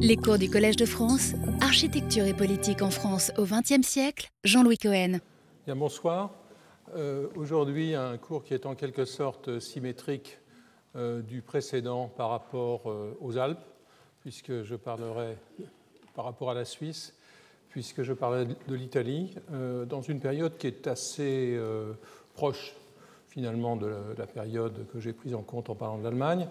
Les cours du Collège de France, Architecture et politique en France au XXe siècle, Jean-Louis Cohen. Bonsoir. Euh, Aujourd'hui, un cours qui est en quelque sorte symétrique euh, du précédent par rapport euh, aux Alpes, puisque je parlerai par rapport à la Suisse, puisque je parlerai de l'Italie, dans une période qui est assez proche finalement de la période que j'ai prise en compte en parlant de l'Allemagne.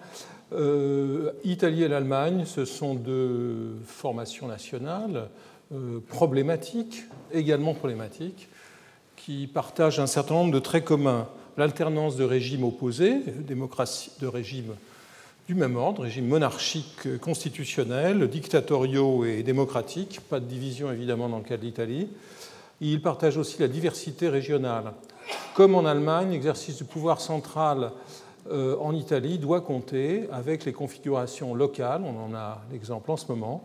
Euh, Italie et l'Allemagne, ce sont deux formations nationales euh, problématiques, également problématiques, qui partagent un certain nombre de traits communs. L'alternance de régimes opposés, démocratie, de régimes du même ordre, régimes monarchiques constitutionnels, dictatoriaux et démocratiques, pas de division évidemment dans le cas de l'Italie. Ils partagent aussi la diversité régionale. Comme en Allemagne, l'exercice du pouvoir central euh, en Italie doit compter avec les configurations locales, on en a l'exemple en ce moment,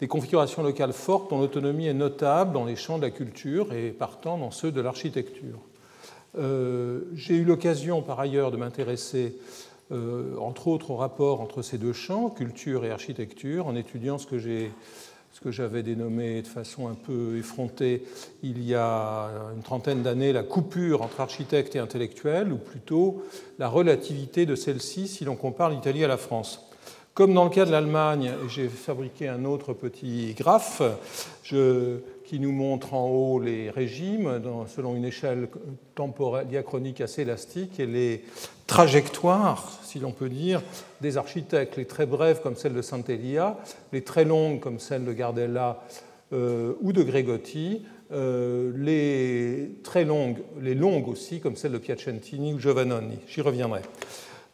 des configurations locales fortes dont l'autonomie est notable dans les champs de la culture et partant dans ceux de l'architecture. Euh, J'ai eu l'occasion par ailleurs de m'intéresser euh, entre autres au rapport entre ces deux champs, culture et architecture, en étudiant ce que j'ai ce que j'avais dénommé de façon un peu effrontée il y a une trentaine d'années la coupure entre architecte et intellectuel, ou plutôt la relativité de celle-ci si l'on compare l'Italie à la France. Comme dans le cas de l'Allemagne, j'ai fabriqué un autre petit graphe je, qui nous montre en haut les régimes selon une échelle diachronique assez élastique et les trajectoires, si l'on peut dire, des architectes, les très brèves comme celle de Sant'Elia, les très longues comme celle de Gardella euh, ou de Gregotti, euh, les très longues, les longues aussi comme celle de Piacentini ou Giovannoni. J'y reviendrai.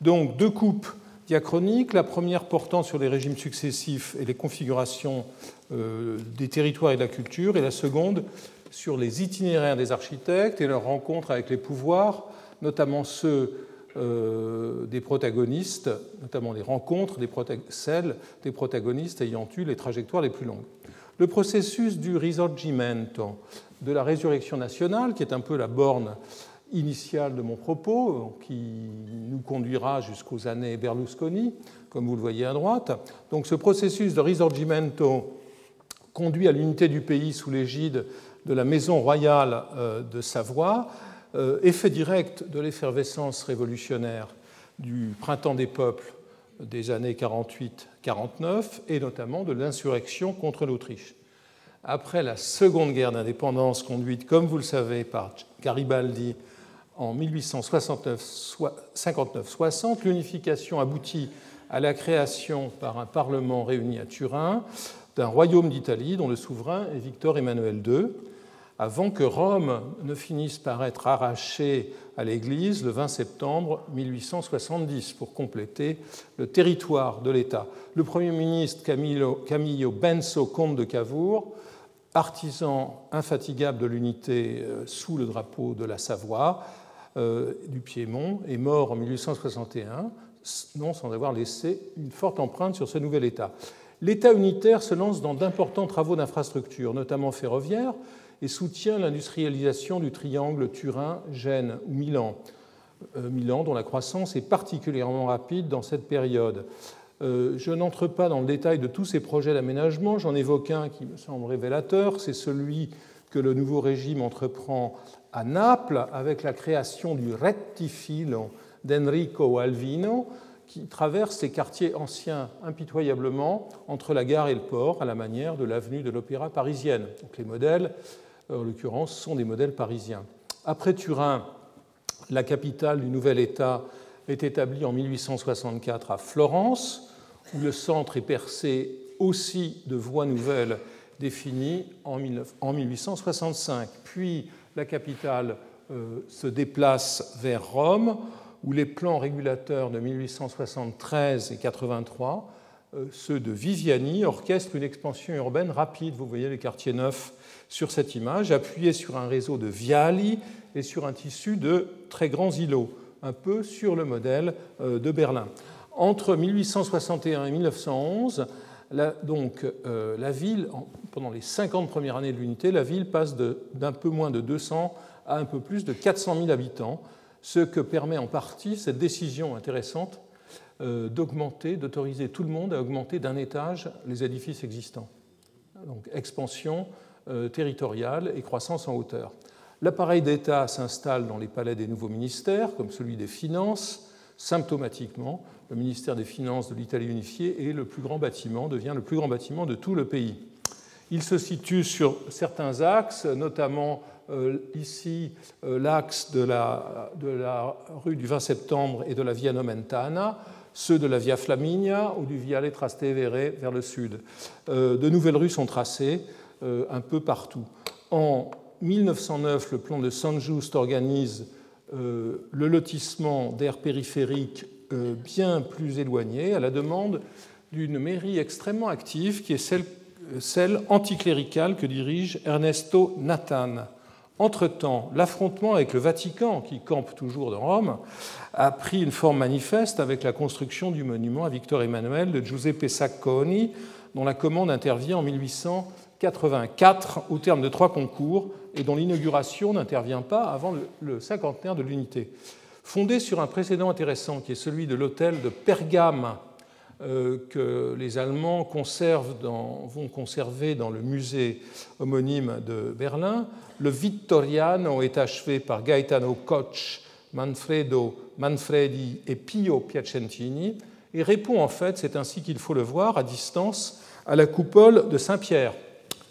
Donc deux coupes diachroniques, la première portant sur les régimes successifs et les configurations euh, des territoires et de la culture, et la seconde sur les itinéraires des architectes et leurs rencontres avec les pouvoirs, notamment ceux euh, des protagonistes, notamment les rencontres, celles des protagonistes ayant eu les trajectoires les plus longues. Le processus du risorgimento, de la résurrection nationale, qui est un peu la borne initiale de mon propos, qui nous conduira jusqu'aux années Berlusconi, comme vous le voyez à droite. Donc ce processus de risorgimento conduit à l'unité du pays sous l'égide de la Maison royale euh, de Savoie, euh, effet direct de l'effervescence révolutionnaire du printemps des peuples des années 48-49 et notamment de l'insurrection contre l'Autriche. Après la seconde guerre d'indépendance conduite, comme vous le savez, par Garibaldi en 1859-60, l'unification aboutit à la création par un parlement réuni à Turin d'un royaume d'Italie dont le souverain est Victor Emmanuel II avant que Rome ne finisse par être arrachée à l'Église le 20 septembre 1870 pour compléter le territoire de l'État. Le Premier ministre Camillo, Benso, comte de Cavour, artisan infatigable de l'unité euh, sous le drapeau de la Savoie, du Piémont, est mort en 1861, non sans avoir laissé une forte empreinte sur ce nouvel État. L'État unitaire se lance dans d'importants travaux d'infrastructure, notamment ferroviaires, et soutient l'industrialisation du triangle Turin-Gênes ou Milan, euh, Milan dont la croissance est particulièrement rapide dans cette période. Euh, je n'entre pas dans le détail de tous ces projets d'aménagement, j'en évoque un qui me semble révélateur, c'est celui que le nouveau régime entreprend à Naples avec la création du rettifilo d'Enrico Alvino, qui traverse ces quartiers anciens impitoyablement entre la gare et le port, à la manière de l'avenue de l'Opéra parisienne. Donc les modèles en l'occurrence, sont des modèles parisiens. Après Turin, la capitale du nouvel État est établie en 1864 à Florence, où le centre est percé aussi de voies nouvelles définies en 1865. Puis la capitale euh, se déplace vers Rome, où les plans régulateurs de 1873 et 83, euh, ceux de Viviani, orchestrent une expansion urbaine rapide. Vous voyez les quartiers neufs sur cette image, appuyé sur un réseau de viali et sur un tissu de très grands îlots, un peu sur le modèle euh, de Berlin. Entre 1861 et 1911, donc, euh, la ville, pendant les 50 premières années de l'unité, la ville passe d'un peu moins de 200 à un peu plus de 400 000 habitants, ce que permet en partie cette décision intéressante d'augmenter, d'autoriser tout le monde à augmenter d'un étage les édifices existants. Donc expansion territoriale et croissance en hauteur. L'appareil d'État s'installe dans les palais des nouveaux ministères, comme celui des Finances. Symptomatiquement, le ministère des Finances de l'Italie unifiée est le plus grand bâtiment, devient le plus grand bâtiment de tout le pays. Il se situe sur certains axes, notamment euh, ici euh, l'axe de la, rue du 20 septembre et de la Via Nomentana, ceux de la Via Flaminia ou du Viale Trastevere vers le sud. Euh, de nouvelles rues sont tracées un peu partout. En 1909, le plan de San Just organise le lotissement d'aires périphériques bien plus éloignées à la demande d'une mairie extrêmement active qui est celle, celle anticléricale que dirige Ernesto Nathan. Entre-temps, l'affrontement avec le Vatican, qui campe toujours dans Rome, a pris une forme manifeste avec la construction du monument à Victor Emmanuel de Giuseppe Sacconi, dont la commande intervient en 1884 au terme de trois concours et dont l'inauguration n'intervient pas avant le cinquantenaire de l'unité. Fondé sur un précédent intéressant qui est celui de l'hôtel de Pergame euh, que les Allemands vont conserver dans le musée homonyme de Berlin, le Vittoriano est achevé par Gaetano Koch, Manfredo Manfredi et Pio Piacentini et répond en fait, c'est ainsi qu'il faut le voir, à distance à la coupole de Saint-Pierre,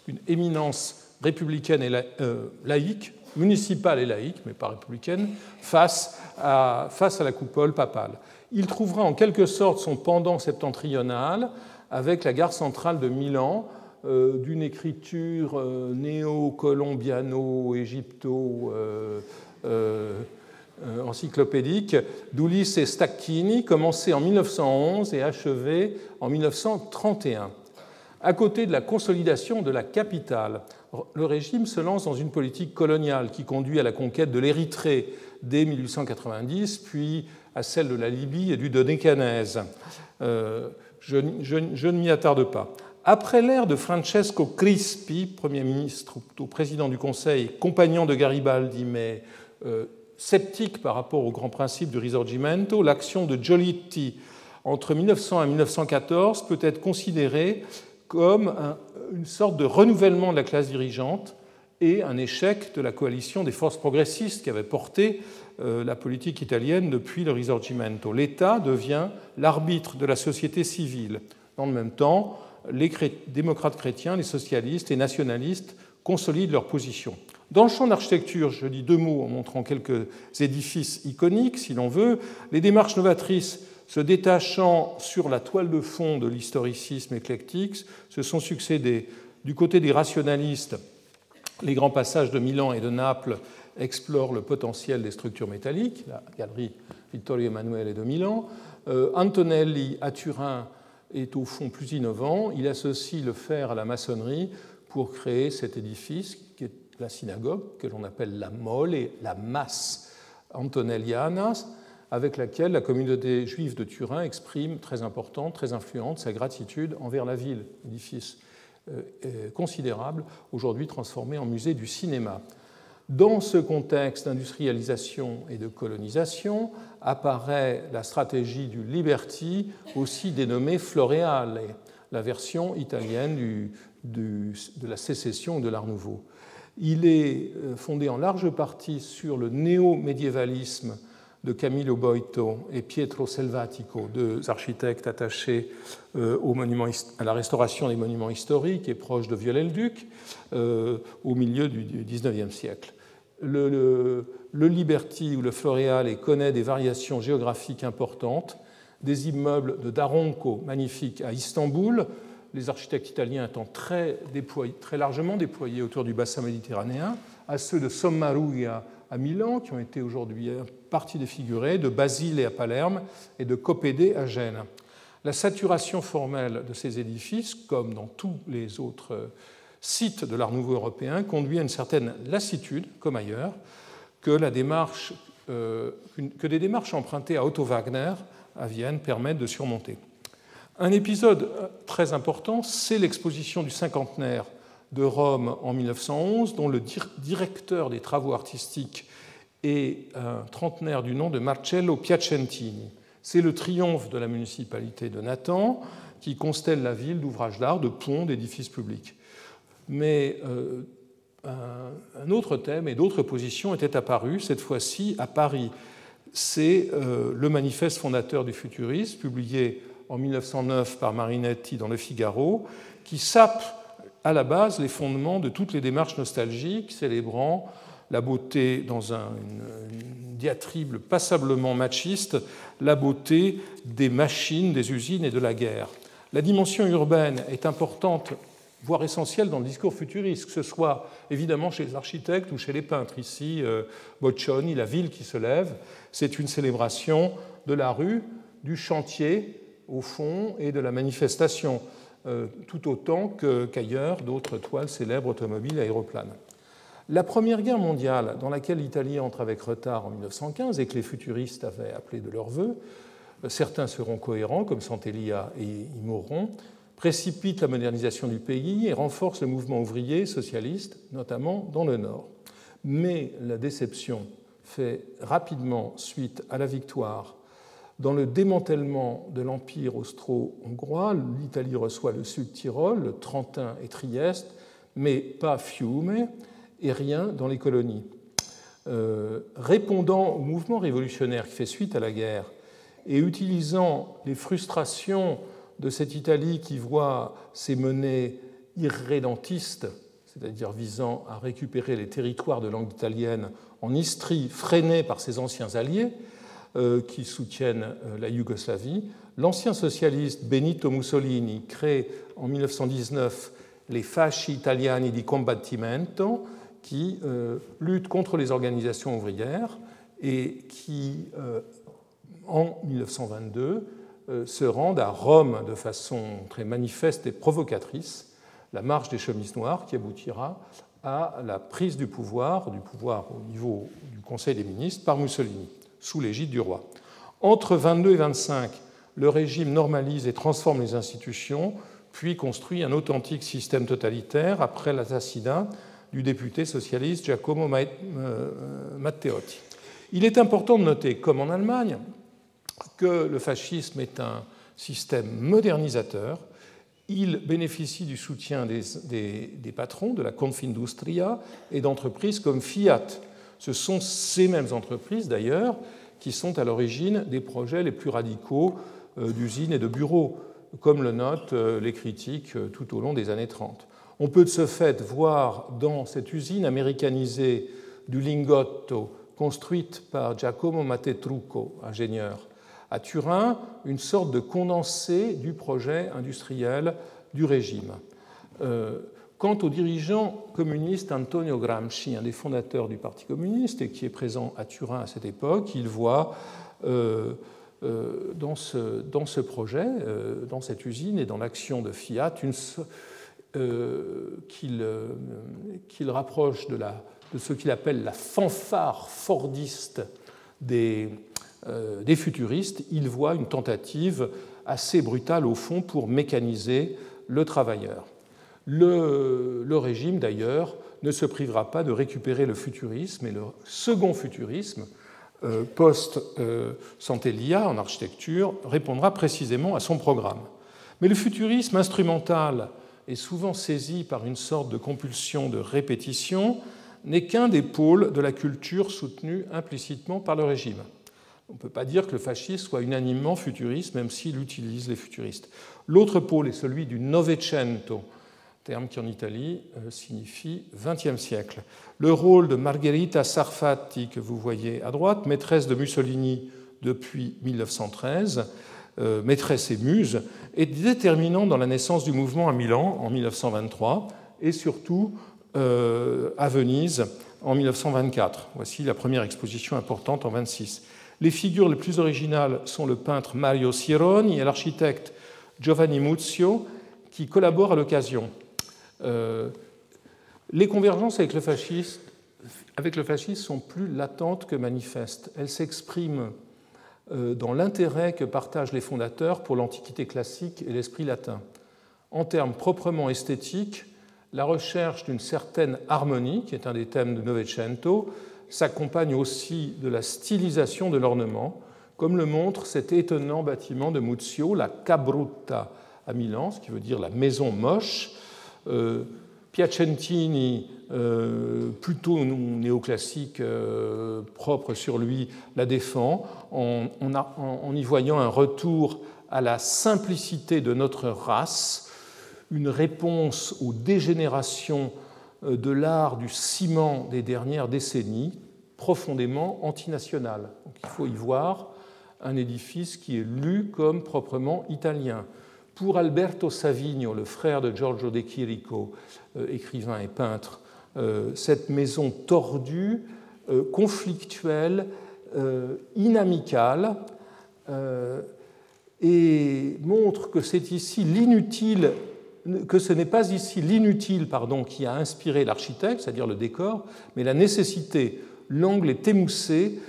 une éminence républicaine et euh, laïque, municipale et laïque, mais pas républicaine, face à, la coupole papale. Il trouvera en quelque sorte son pendant septentrional avec la gare centrale de Milan, euh, d'une écriture euh, néo-colombiano-égypto encyclopédique d'Ulisse Stacchini, commencée en 1911 et achevée en 1931. À côté de la consolidation de la capitale, le régime se lance dans une politique coloniale qui conduit à la conquête de l'Érythrée dès 1890, puis à celle de la Libye et du Dodécanèse. Euh, je, ne m'y attarde pas. Après l'ère de Francesco Crispi, Premier ministre ou président du Conseil, compagnon de Garibaldi, mais euh, sceptique par rapport aux grands principes du Risorgimento, l'action de Giolitti entre 1900 et 1914 peut être considérée comme une sorte de renouvellement de la classe dirigeante et un échec de la coalition des forces progressistes qui avait porté euh, la politique italienne depuis le Risorgimento. L'État devient l'arbitre de la société civile. Dans le même temps, les démocrates chrétiens, les socialistes et nationalistes consolident leur position. Dans le champ d'architecture, je dis deux mots en montrant quelques édifices iconiques, si l'on veut. Les démarches novatrices se détachant sur la toile de fond de l'historicisme éclectique, se sont succédés du côté des rationalistes. Les grands passages de Milan et de Naples explorent le potentiel des structures métalliques, la galerie Vittorio Emanuele de Milan. Euh, Antonelli à Turin est au fond plus innovant. Il associe le fer à la maçonnerie pour créer cet édifice qui est la synagogue, que l'on appelle la Mole et la masse antonelliana, avec laquelle la communauté juive de Turin exprime très importante, très influente, sa gratitude envers la ville, édifice euh, euh, considérable, aujourd'hui transformé en musée du cinéma. Dans ce contexte d'industrialisation et de colonisation apparaît la stratégie du Liberty, aussi dénommée Floreale, la version italienne de la sécession de l'Art nouveau. Il est euh, fondé en large partie sur le néo-médiévalisme de Camillo Boito et Pietro Selvatico, deux architectes attachés euh, au à la restauration des monuments historiques et proches de Viollet-le-Duc euh, au milieu du XIXe siècle. Le, Liberty ou le Floreale connaît des variations géographiques importantes, des immeubles de Daronco magnifiques à Istanbul, les architectes italiens étant très largement déployés autour du bassin méditerranéen, à ceux de Sommaruga à Milan, qui ont été aujourd'hui partie défigurée, de Basile à Palerme et de Copédé à Gênes. La saturation formelle de ces édifices, comme dans tous les autres sites de l'Art nouveau européen, conduit à une certaine lassitude, comme ailleurs, que, la démarche, euh, que des démarches empruntées à Otto Wagner à Vienne permettent de surmonter. Un épisode très important, c'est l'exposition du cinquantenaire de Rome en 1911, dont le directeur des travaux artistiques est un trentenaire du nom de Marcello Piacentini. C'est le triomphe de la municipalité de Nathan qui constelle la ville d'ouvrages d'art, de ponts, d'édifices publics. Mais euh, un, autre thème et d'autres positions étaient apparus, cette fois-ci à Paris. C'est euh, le manifeste fondateur du futurisme, publié en 1909 par Marinetti dans Le Figaro, qui sape à la base les fondements de toutes les démarches nostalgiques célébrant la beauté dans un, une, diatribe passablement machiste, la beauté des machines, des usines et de la guerre. La dimension urbaine est importante, voire essentielle dans le discours futuriste, que ce soit évidemment chez les architectes ou chez les peintres. Ici, euh, Boccioni, la ville qui se lève, c'est une célébration de la rue, du chantier au fond et de la manifestation, tout autant qu'ailleurs d'autres toiles célèbres automobiles, aéroplanes. La Première Guerre mondiale, dans laquelle l'Italie entre avec retard en 1915 et que les futuristes avaient appelé de leur vœu, certains seront cohérents, comme Santelia et Imoron, précipite la modernisation du pays et renforce le mouvement ouvrier socialiste, notamment dans le Nord. Mais la déception fait rapidement suite à la victoire dans le démantèlement de l'Empire austro-hongrois. L'Italie reçoit le Sud-Tyrol, le Trentin et Trieste, mais pas Fiume, et rien dans les colonies. Euh, répondant au mouvement révolutionnaire qui fait suite à la guerre et utilisant les frustrations de cette Italie qui voit ses menées irrédentistes, c'est-à-dire visant à récupérer les territoires de langue italienne en Istrie, freinés par ses anciens alliés qui soutiennent euh, la Yougoslavie, l'ancien socialiste Benito Mussolini crée en 1919 les Fasci Italiani di Combattimento, qui euh, luttent contre les organisations ouvrières et qui, euh, en 1922, euh, se rendent à Rome de façon très manifeste et provocatrice, la marche des chemises noires qui aboutira à la prise du pouvoir, du pouvoir au niveau du Conseil des ministres, par Mussolini, sous l'égide du roi. Entre 22 et 25, le régime normalise et transforme les institutions, puis construit un authentique système totalitaire après l'assassinat du député socialiste Giacomo euh, Matteotti. Il est important de noter, comme en Allemagne, que le fascisme est un système modernisateur. Il bénéficie du soutien des, des patrons de la Confindustria et d'entreprises comme Fiat. Ce sont ces mêmes entreprises, d'ailleurs, qui sont à l'origine des projets les plus radicaux euh, d'usines et de bureaux, comme le notent euh, les critiques tout au long des années 30. On peut de ce fait voir dans cette usine américanisée du lingotto construite par Giacomo Matetrucco, ingénieur, à Turin, une sorte de condensé du projet industriel du régime. Euh, quant au dirigeant communiste Antonio Gramsci, un des fondateurs du Parti communiste et qui est présent à Turin à cette époque, il voit euh, euh, dans, ce, projet, dans cette usine et dans l'action de Fiat, euh, euh, qu'il rapproche de, ce qu'il appelle la fanfare fordiste euh, des, futuristes, il voit une tentative assez brutale au fond pour mécaniser le travailleur. Le, régime d'ailleurs ne se privera pas de récupérer le futurisme et le second futurisme post-Santelia en architecture répondra précisément à son programme. Mais le futurisme instrumental est souvent saisi par une sorte de compulsion de répétition, n'est qu'un des pôles de la culture soutenue implicitement par le régime. On ne peut pas dire que le fascisme soit unanimement futuriste, même s'il utilise les futuristes. L'autre pôle est celui du Novecento, terme qui en Italie euh, signifie XXe siècle. Le rôle de Margherita Sarfatti, que vous voyez à droite, maîtresse de Mussolini depuis 1913, euh, maîtresse et muse, est déterminant dans la naissance du mouvement à Milan en 1923 et surtout euh, à Venise en 1924. Voici la première exposition importante en 26. Les figures les plus originales sont le peintre Mario Sironi et l'architecte Giovanni Muzio qui collaborent à l'occasion. Euh, les convergences avec le, fascisme, avec le fascisme sont plus latentes que manifestes. Elles s'expriment euh, dans l'intérêt que partagent les fondateurs pour l'Antiquité classique et l'esprit latin. En termes proprement esthétiques, la recherche d'une certaine harmonie, qui est un des thèmes de Novecento, s'accompagne aussi de la stylisation de l'ornement, comme le montre cet étonnant bâtiment de Muzio, la Cabrutta à Milan, ce qui veut dire la maison moche. Euh, Piacentini, euh, plutôt néoclassique, euh, propre sur lui, la défend en, y voyant un retour à la simplicité de notre race, une réponse aux dégénérations de l'art du ciment des dernières décennies, profondément antinational. il faut y voir un édifice qui est lu comme proprement italien. Pour Alberto Savigno, le frère de Giorgio De Chirico, euh, écrivain et peintre, euh, cette maison tordue, euh, conflictuelle, inamicale, et montre que c'est ici l'inutile que ce n'est pas ici l'inutile pardon, qui a inspiré l'architecte, c'est-à-dire le décor, mais la nécessité. L'angle est émoussé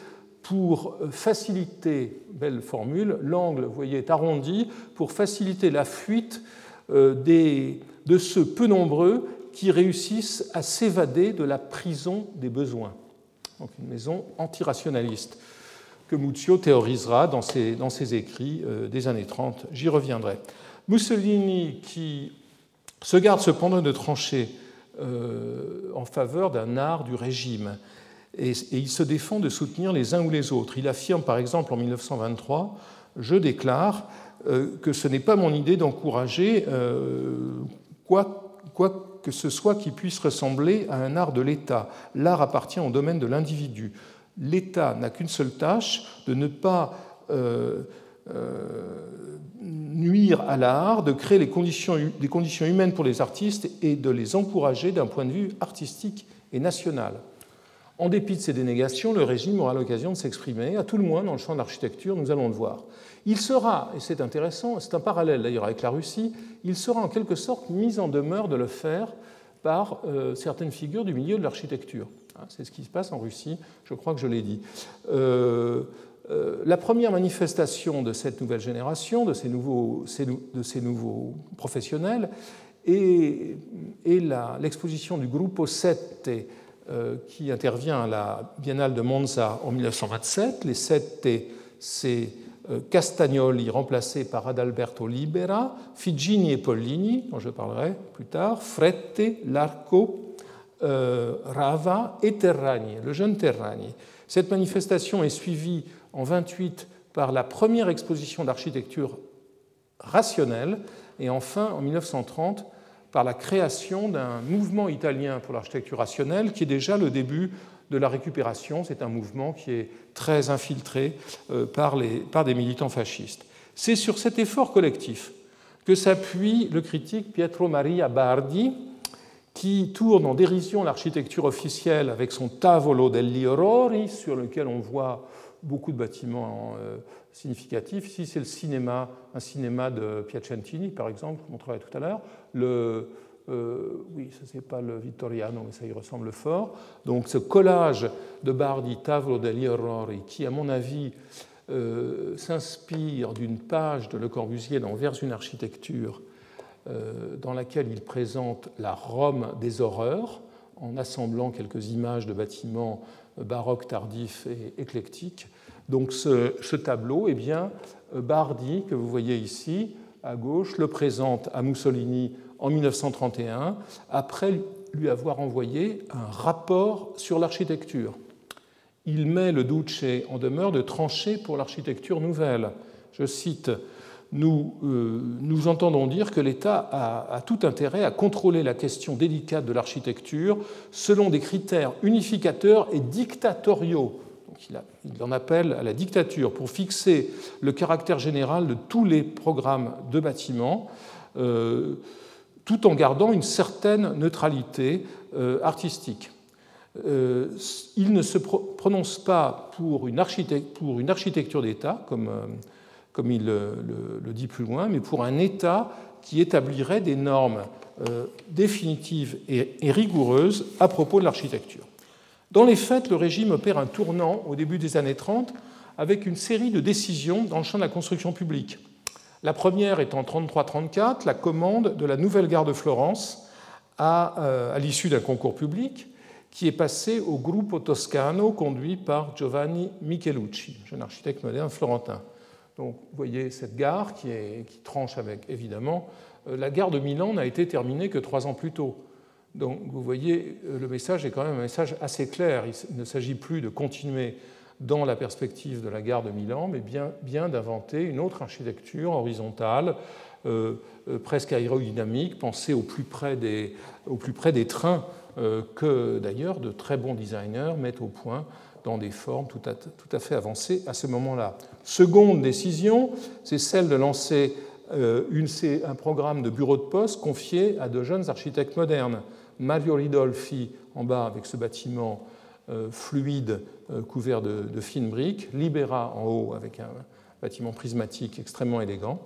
pour faciliter, belle formule, l'angle, vous voyez, est arrondi pour faciliter la fuite euh, des, de ceux peu nombreux qui réussissent à s'évader de la prison des besoins. Donc une maison antirationaliste que Muzio théorisera dans ses, dans ses écrits euh, des années 30. J'y reviendrai. Mussolini, qui se garde cependant de trancher euh, en faveur d'un art du régime, et, il se défend de soutenir les uns ou les autres. Il affirme par exemple en 1923, je déclare euh, que ce n'est pas mon idée d'encourager quoi, quoi que ce soit qui puisse ressembler à un art de l'État. L'art appartient au domaine de l'individu. L'État n'a qu'une seule tâche, de ne pas euh, euh, nuire à l'art, de créer les conditions, des conditions humaines pour les artistes et de les encourager d'un point de vue artistique et national. En dépit de ces dénégations, le régime aura l'occasion de s'exprimer, à tout le moins dans le champ de l'architecture, nous allons le voir. Il sera, et c'est intéressant, c'est un parallèle d'ailleurs avec la Russie, il sera en quelque sorte mis en demeure de le faire par euh, certaines figures du milieu de l'architecture. Hein, c'est ce qui se passe en Russie, je crois que je l'ai dit. Euh, euh, la première manifestation de cette nouvelle génération, de ces nouveaux, professionnels, est, l'exposition du Gruppo Sette qui intervient à la Biennale de Monza en 1927. Les Sette, c'est Castagnoli remplacé par Adalberto Libera, Figini et Pollini, dont je parlerai plus tard, Frette, Larco, euh, Rava et Terragni, le jeune Terragni. Cette manifestation est suivie en 28 par la première exposition d'architecture rationnelle et enfin en 1930 par la création d'un mouvement italien pour l'architecture rationnelle qui est déjà le début de la récupération. C'est un mouvement qui est très infiltré euh, par, les, des militants fascistes. C'est sur cet effort collectif que s'appuie le critique Pietro Maria Bardi, qui tourne en dérision l'architecture officielle avec son Tavolo degli Orrori, sur lequel on voit beaucoup de bâtiments euh, significatifs. Ici, c'est le cinéma, un cinéma de Piacentini, par exemple, je montrerai tout à l'heure. Le, euh, oui, ce n'est pas le Vittoriano, mais ça y ressemble fort. Donc ce collage de Bardi, Tavolo degli Orrori, qui, à mon avis, euh, s'inspire d'une page de Le Corbusier dans Vers une architecture, dans laquelle il présente la Rome des horreurs, en assemblant quelques images de bâtiments baroques tardifs et éclectiques. Donc ce, ce tableau, eh bien, Bardi, que vous voyez ici, à gauche, le présente à Mussolini en 1931, après lui avoir envoyé un rapport sur l'architecture. Il met le Duce en demeure de trancher pour l'architecture nouvelle. Je cite nous, euh, nous entendons dire que l'État a, tout intérêt à contrôler la question délicate de l'architecture selon des critères unificateurs et dictatoriaux. Donc il, en appelle à la dictature pour fixer le caractère général de tous les programmes de bâtiments. Euh, tout en gardant une certaine neutralité euh, artistique. Il ne se prononce pas pour une, architecture d'État, comme, comme il le, dit plus loin, mais pour un État qui établirait des normes définitives et, et rigoureuses à propos de l'architecture. Dans les faits, le régime opère un tournant au début des années 30 avec une série de décisions dans le champ de la construction publique. La première est en 33-34, la commande de la nouvelle gare de Florence à, euh, à l'issue d'un concours public qui est passé au Gruppo Toscano conduit par Giovanni Michelucci, jeune architecte moderne florentin. Donc vous voyez cette gare qui, tranche avec, évidemment, euh, la gare de Milan n'a été terminée que trois ans plus tôt. Donc vous voyez, euh, le message est quand même un message assez clair. Il ne s'agit plus de continuer dans la perspective de la gare de Milan, mais bien, d'inventer une autre architecture horizontale, euh, presque aérodynamique, pensée au plus près des trains que d'ailleurs de très bons designers mettent au point des formes tout à, tout à fait avancées à ce moment-là. Seconde décision, c'est celle de lancer euh, un programme de bureau de poste confié à de jeunes architectes modernes. Mario Ridolfi, en bas avec ce bâtiment euh, fluide euh, couvert de, fines briques, Libera en haut avec un bâtiment prismatique extrêmement élégant.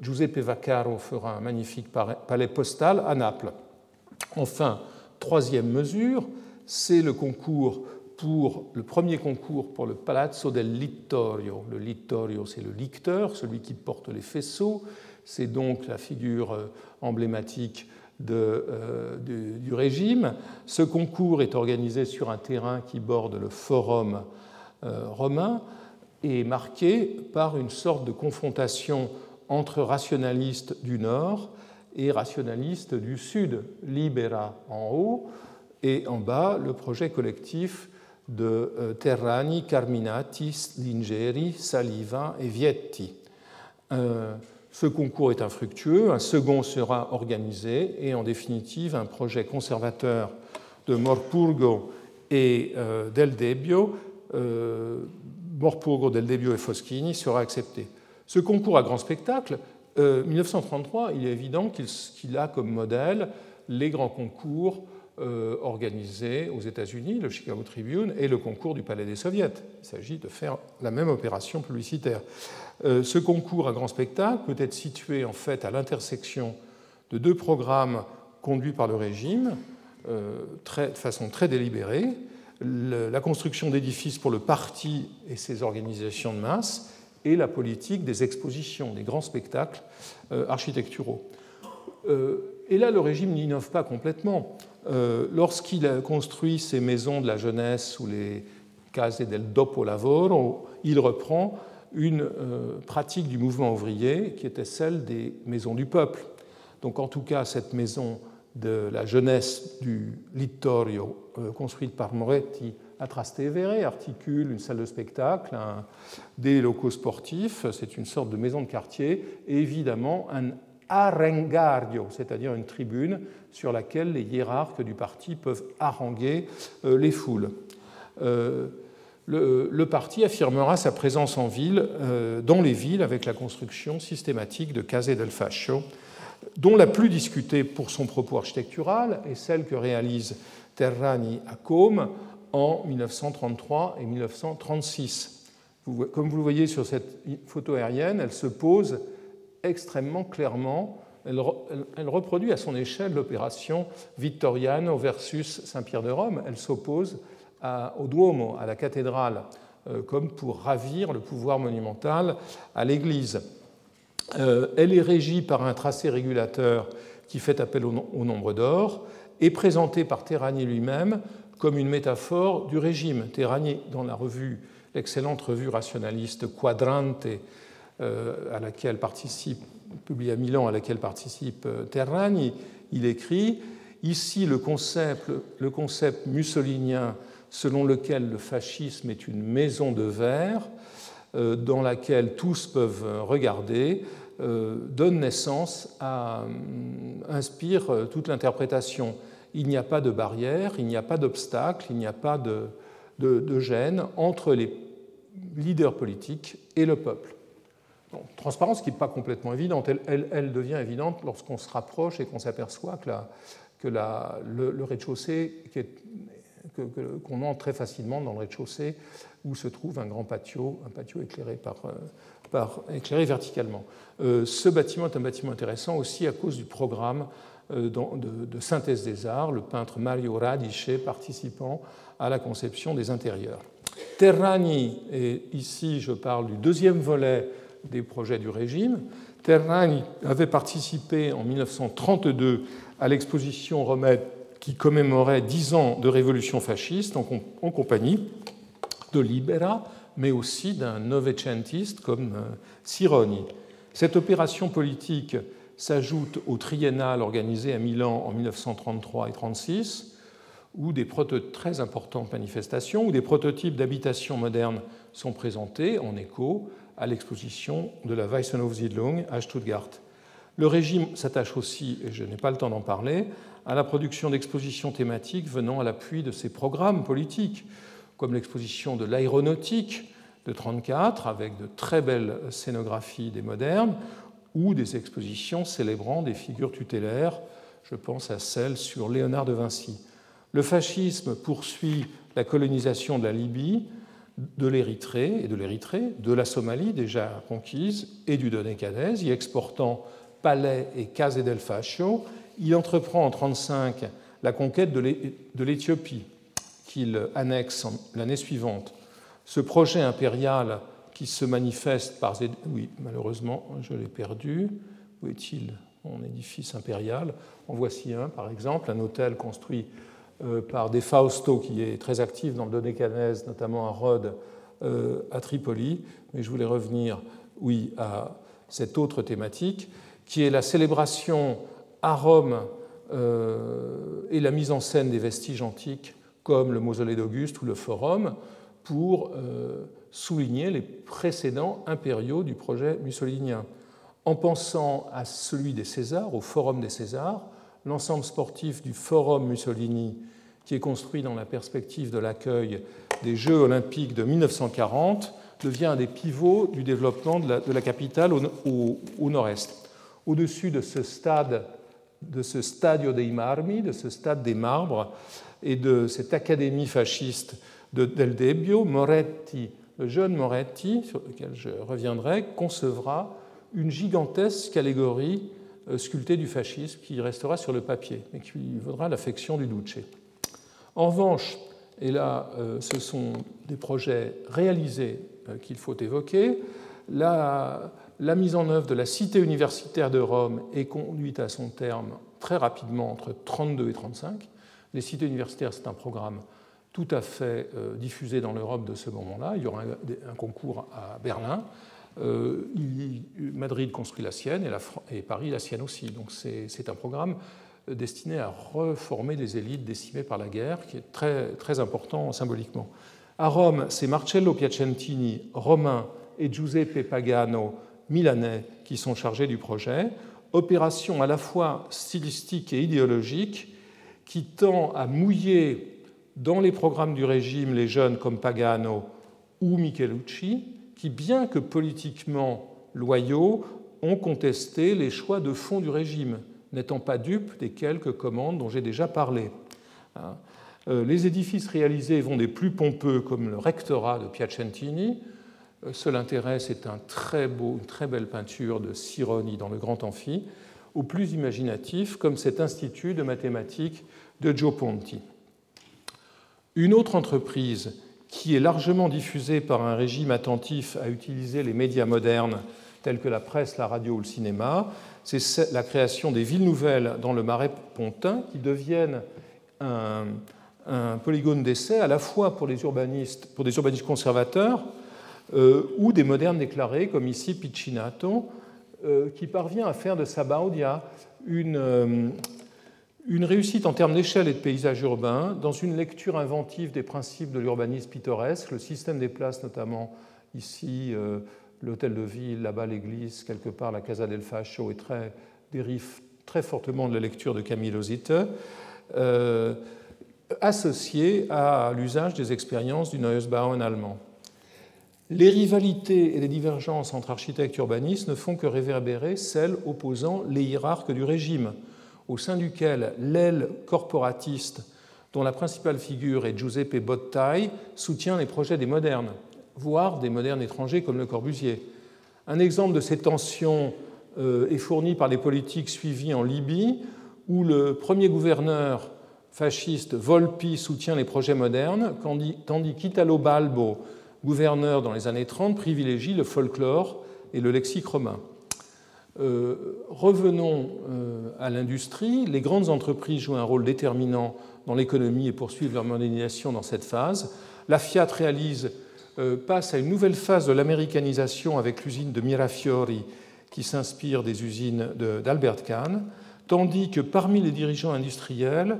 Giuseppe Vaccaro fera un magnifique palais postal à Naples. Enfin, troisième mesure, c'est le concours pour le premier concours pour le Palazzo del Littorio. Le Littorio, c'est le licteur, celui qui porte les faisceaux. C'est donc la figure euh, emblématique euh, du, régime. Ce concours est organisé sur un terrain qui borde le forum euh, romain et marqué par une sorte de confrontation entre rationalistes du nord et rationalistes du sud, Libera en haut, et en bas le projet collectif de euh, Terrani, Carminati, Lingeri, Saliva et Vietti. Euh, ce concours est infructueux, un second sera organisé et en définitive un projet conservateur de Morpurgo et euh, Del Debbio, Morpurgo, Del Debbio et Foschini sera accepté. Ce concours à grand spectacle, 1933, il est évident qu'il a comme modèle les grands concours euh, organisé aux États-Unis, le Chicago Tribune, et le concours du Palais des Soviets. Il s'agit de faire la même opération publicitaire. Euh, ce concours à grand spectacle peut être situé en fait à l'intersection de deux programmes conduits par le régime euh, de façon très délibérée la construction d'édifices pour le parti et ses organisations de masse et la politique des expositions, des grands spectacles architecturaux. et là, le régime n'innove pas complètement. Euh, lorsqu'il a construit ses maisons de la jeunesse ou les case del dopo lavoro, il reprend une euh, pratique du mouvement ouvrier qui était celle des maisons du peuple. Donc en tout cas, cette maison de la jeunesse du Littorio, euh, construite par Moretti à Trastevere, articule une salle de spectacle, des locaux sportifs, c'est une sorte de maison de quartier, et évidemment un arengario, c'est-à-dire une tribune sur laquelle les hiérarques du parti peuvent haranguer euh, les foules. Euh, le, parti affirmera sa présence en ville, euh, dans les villes avec la construction systématique de Case del Fascio, dont la plus discutée pour son propos architectural est celle que réalise Terrani à Côme en 1933 et 1936. Comme vous le voyez sur cette photo aérienne, elle se pose extrêmement clairement. Elle, reproduit à son échelle l'opération Vittoriano versus Saint-Pierre de Rome. Elle s'oppose au Duomo, à la cathédrale, euh, comme pour ravir le pouvoir monumental à l'Église. Euh, elle est régie par un tracé régulateur qui fait appel au, nombre d'or et présentée par Terrani lui-même comme une métaphore du régime. Terrani, dans la revue, l'excellente revue rationaliste Quadrante, à laquelle participe, publié à Milan, à laquelle participe euh, Terragni, il écrit Ici, le concept, le concept mussolinien selon lequel le fascisme est une maison de verre euh, dans laquelle tous peuvent regarder, donne naissance à, inspire toute l'interprétation. Il n'y a pas de barrière, il n'y a pas d'obstacle, il n'y a pas de, de gêne entre les leaders politiques et le peuple transparence qui n'est pas complètement évidente. Elle, devient évidente lorsqu'on se rapproche et qu'on s'aperçoit que, le, rez-de-chaussée, qu'on entre très facilement dans le rez-de-chaussée où se trouve un grand patio, un patio éclairé, par, euh, éclairé verticalement. Euh, ce bâtiment est un bâtiment intéressant aussi à cause du programme euh, de, de, synthèse des arts, le peintre Mario Radice participant à la conception des intérieurs. Terrani, et ici je parle du deuxième volet des projets du régime. Terrani avait participé en 1932 à l'exposition romaine qui commémorait dix ans de révolution fasciste en, compagnie de Libera, mais aussi d'un novecentiste comme Sironi. Cette opération politique s'ajoute au triennal organisé à Milan en 1933 et 1936, où des très importantes manifestations, où des prototypes d'habitations modernes sont présentés en écho à l'exposition de la Weissenhofsiedlung à Stuttgart. Le régime s'attache aussi, et je n'ai pas le temps d'en parler, à la production d'expositions thématiques venant à l'appui de ses programmes politiques, comme l'exposition de l'aéronautique de 1934, avec de très belles scénographies des modernes, ou des expositions célébrant des figures tutélaires, je pense à celle sur Léonard de Vinci. Le fascisme poursuit la colonisation de la Libye, de l'Érythrée et de l'Érythrée, de la Somalie déjà conquise et du Dodécanèse, y exportant Palais et Case del Fascio. Il entreprend en 1935 la conquête de l'Éthiopie, qu'il annexe l'année suivante. Ce projet impérial qui se manifeste par... Oui, malheureusement, je l'ai perdu. Où est-il? Mon édifice impérial. En voici un, par exemple, un hôtel construit par De Fausto, qui est très actif dans le Dodécanèse, notamment à Rhodes, euh, à Tripoli. Mais je voulais revenir, oui, à cette autre thématique, qui est la célébration à Rome euh, et la mise en scène des vestiges antiques, comme le mausolée d'Auguste ou le Forum, pour souligner les précédents impériaux du projet mussolinien. En pensant à celui des Césars, au Forum des Césars, l'ensemble sportif du Forum Mussolini, qui est construit dans la perspective de l'accueil des Jeux olympiques de 1940, devient un des pivots du développement de la, capitale au, nord-est. Au-dessus de ce stade, de ce Stadio dei Marmi, de ce stade des marbres, et de cette académie fasciste de Del Debbio, Moretti le jeune Moretti, sur lequel je reviendrai, concevra une gigantesque allégorie euh, sculptée du fascisme qui restera sur le papier et qui vaudra l'affection du Duce. En revanche, et là euh, ce sont des projets réalisés euh, qu'il faut évoquer, la, mise en œuvre de la cité universitaire de Rome est conduite à son terme très rapidement entre 32 et 35. Les cités universitaires, c'est un programme tout à fait euh, diffusé dans l'Europe de ce moment-là. Il y aura un, concours à Berlin. Madrid construit la sienne et, Paris la sienne aussi. Donc c'est un programme destiné à reformer les élites décimées par la guerre, qui est très, très important symboliquement. À Rome, c'est Marcello Piacentini, romain, et Giuseppe Pagano, milanais, qui sont chargés du projet. Opération à la fois stylistique et idéologique qui tend à mouiller dans les programmes du régime les jeunes comme Pagano ou Michelucci, qui, bien que politiquement loyaux, ont contesté les choix de fond du régime, n'étant pas dupes des quelques commandes dont j'ai déjà parlé. Hein. Euh, les édifices réalisés vont des plus pompeux, comme le rectorat de Piacentini. Euh, seul intérêt, c'est un très beau, une très belle peinture de Sironi dans le Grand Amphi, au plus imaginatif, comme cet institut de mathématiques de Gio Ponti. Une autre entreprise qui est largement diffusée par un régime attentif à utiliser les médias modernes tels que la presse, la radio ou le cinéma, c'est la création des villes nouvelles dans le Marais pontin qui deviennent un, polygone d'essai à la fois pour les urbanistes, des urbanistes conservateurs euh, ou des modernes déclarés comme ici Piccinato, euh, qui parvient à faire de Sabaudia une, euh, une réussite en termes d'échelle et de paysage urbain, dans une lecture inventive des principes de l'urbanisme pittoresque, le système des places notamment ici, l'hôtel de ville, là-bas l'église, quelque part la Casa del Fascio, et très, dérive très fortement de la lecture de Camille Losite, euh, associé à l'usage des expériences du Neues Bauen allemand. Les rivalités et les divergences entre architectes et urbanistes ne font que réverbérer celles opposant les hiérarques du régime au sein duquel l'aile corporatiste, dont la principale figure est Giuseppe Bottai, soutient les projets des modernes, voire des modernes étrangers comme Le Corbusier. Un exemple de ces tensions euh, est fourni par les politiques suivies en Libye, où le premier gouverneur fasciste Volpi soutient les projets modernes, tandis qu'Italo Balbo, gouverneur dans les années 30, privilégie le folklore et le lexique romain. revenons à l'industrie. Les grandes entreprises jouent un rôle déterminant dans l'économie et poursuivent leur modernisation dans cette phase. La Fiat réalise, passe à une nouvelle phase de l'américanisation avec l'usine de Mirafiori qui s'inspire des usines d'Albert Kahn, tandis que parmi les dirigeants industriels,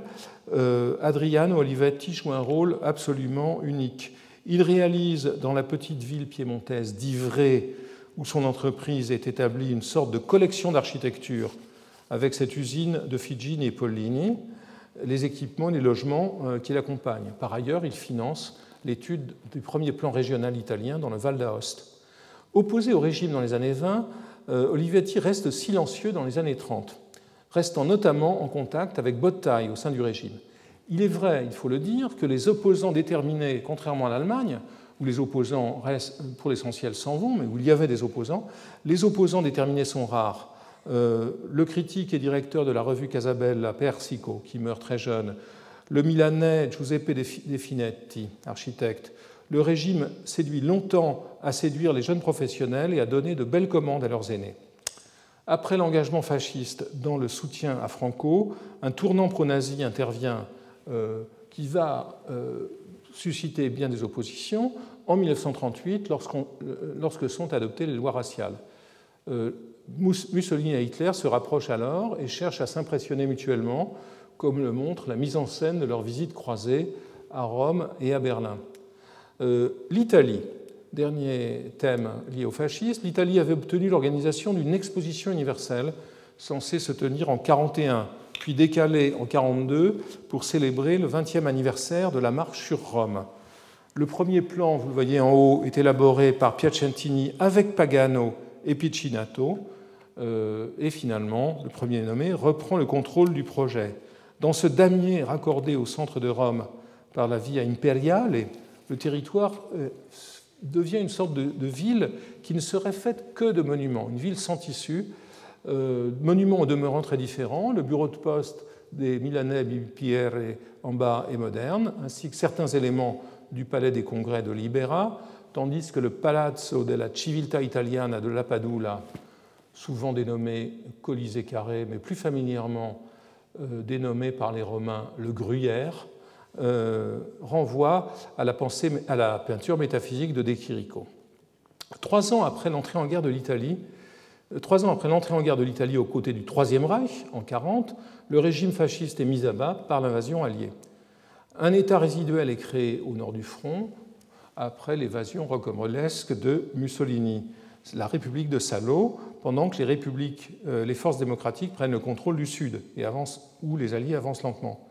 euh, Adriano Olivetti joue un rôle absolument unique. Il réalise dans la petite ville piémontaise d'Ivray, où son entreprise est établie, une sorte de collection d'architecture avec cette usine de Figini et Pollini, les équipements les logements euh, qui l'accompagnent. Par ailleurs, il finance l'étude du premier plan régional italien dans le Val d'Aoste. Opposé au régime dans les années 20, euh, Olivetti reste silencieux dans les années 30, restant notamment en contact avec Bottai au sein du régime. Il est vrai, il faut le dire, que les opposants déterminés, contrairement à l'Allemagne, où les opposants restent pour l'essentiel s'en vont, mais où il y avait des opposants, les opposants déterminés sont rares. Euh, le critique et directeur de la revue Casabella, Persico, qui meurt très jeune, le Milanais Giuseppe De Finetti, architecte, le régime séduit longtemps à séduire les jeunes professionnels et à donner de belles commandes à leurs aînés. Après l'engagement fasciste dans le soutien à Franco, un tournant pro-nazi intervient euh, qui va euh, susciter bien des oppositions en 1938 euh, lorsque sont adoptées les lois raciales. Mussolini et Hitler se rapprochent alors et cherchent à s'impressionner mutuellement, comme le montre la mise en scène de leurs visites croisées à Rome et à Berlin. Euh, L'Italie, dernier thème lié au fascisme, l'Italie avait obtenu l'organisation d'une exposition universelle censée se tenir en 1941, puis décalée en 1942 pour célébrer le 20e anniversaire de la marche sur Rome. Le premier plan, vous le voyez en haut, est élaboré par Piacentini avec Pagano et Piccinato, euh, et finalement, le premier nommé reprend le contrôle du projet. Dans ce damier raccordé au centre de Rome par la Via Imperiale, le territoire euh, devient une sorte de, ville qui ne serait faite que de monuments, une ville sans tissu, euh, monuments demeurant très différents. Le bureau de poste des Milanais Pierre en bas est moderne, ainsi que certains éléments du palais des congrès de Libera, tandis que le Palazzo della Civiltà Italiana de la Padula, souvent dénommé Colisée carré, mais plus familièrement dénommé par les Romains le Gruyère, euh, renvoie à la, pensée, à la peinture métaphysique de De Chirico. Trois ans après l'entrée en guerre de l'Italie, euh, trois ans après l'entrée en guerre de l'Italie aux côtés du Troisième Reich, en 1940, le régime fasciste est mis à bas par l'invasion alliée. Un État résiduel est créé au nord du front après l'évasion rocambolesque de Mussolini, la République de Salo, pendant que euh, les forces démocratiques prennent le contrôle du sud et avancent, où les Alliés avancent lentement.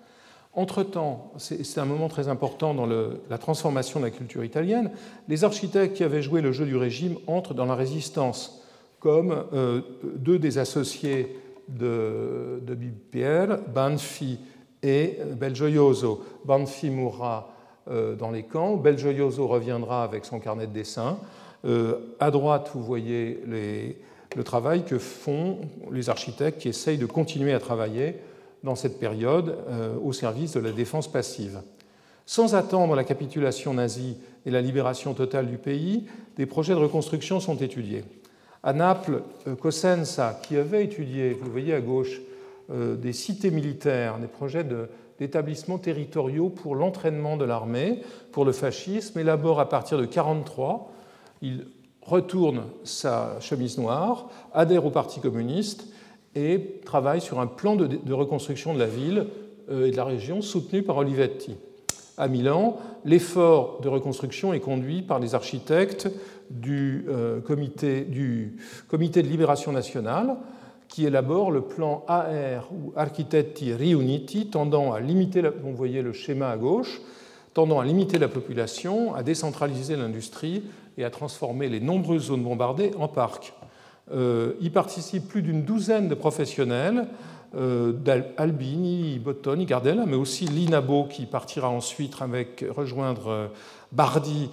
Entre-temps, c'est un moment très important dans la transformation de la culture italienne, les architectes qui avaient joué le jeu du régime entrent dans la résistance, comme euh, deux des associés de, de Pierre, Banfi et Belgioioso. Banfi mourra euh, dans les camps, Belgioioso reviendra avec son carnet de dessin. Euh, à droite, vous voyez le travail que font les architectes qui essayent de continuer à travailler dans cette période euh, au service de la défense passive. Sans attendre la capitulation nazie et la libération totale du pays, des projets de reconstruction sont étudiés. À Naples, euh, Cosenza, qui avait étudié, vous le voyez à gauche, des cités militaires, des projets d'établissements territoriaux pour l'entraînement de l'armée, pour le fascisme, élabore à partir de 1943. Il retourne sa chemise noire, adhère au Parti communiste et travaille sur un plan de, reconstruction de la ville euh, et de la région soutenu par Olivetti. À Milan, l'effort de reconstruction est conduit par les architectes du, euh, comité, de libération nationale qui élabore le plan AR ou Architetti Riuniti tendant à limiter, vous à gauche, tendant à limiter la population, à décentraliser l'industrie et à transformer les nombreuses zones bombardées en parcs. Euh, y participent plus d'une douzaine de professionnels, euh, d'Albini, Bottoni, Gardella, mais aussi Linabo qui partira ensuite avec, rejoindre euh, Bardi,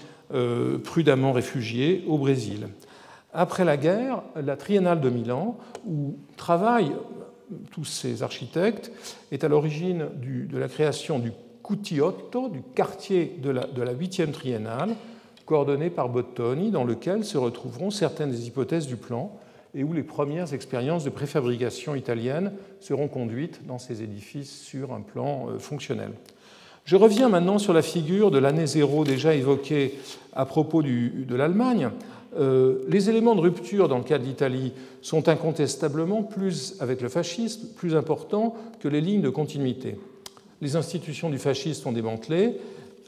prudemment réfugié, au Brésil. Après la guerre, la Triennale de Milan, où travaillent tous ces architectes, est à l'origine de la création du Cutiotto, du quartier de la, de la 8e triennale, coordonné par Bottoni, dans lequel se retrouveront certaines des hypothèses du plan, et où les premières expériences de préfabrication italienne seront conduites dans ces édifices sur un plan euh, fonctionnel. Je reviens maintenant sur la figure de l'année zéro déjà évoquée à propos de l'Allemagne. Euh, les éléments de rupture dans le cas de l'Italie sont incontestablement plus, avec le fascisme, plus importants que les lignes de continuité. Les institutions du fascisme sont démantelées,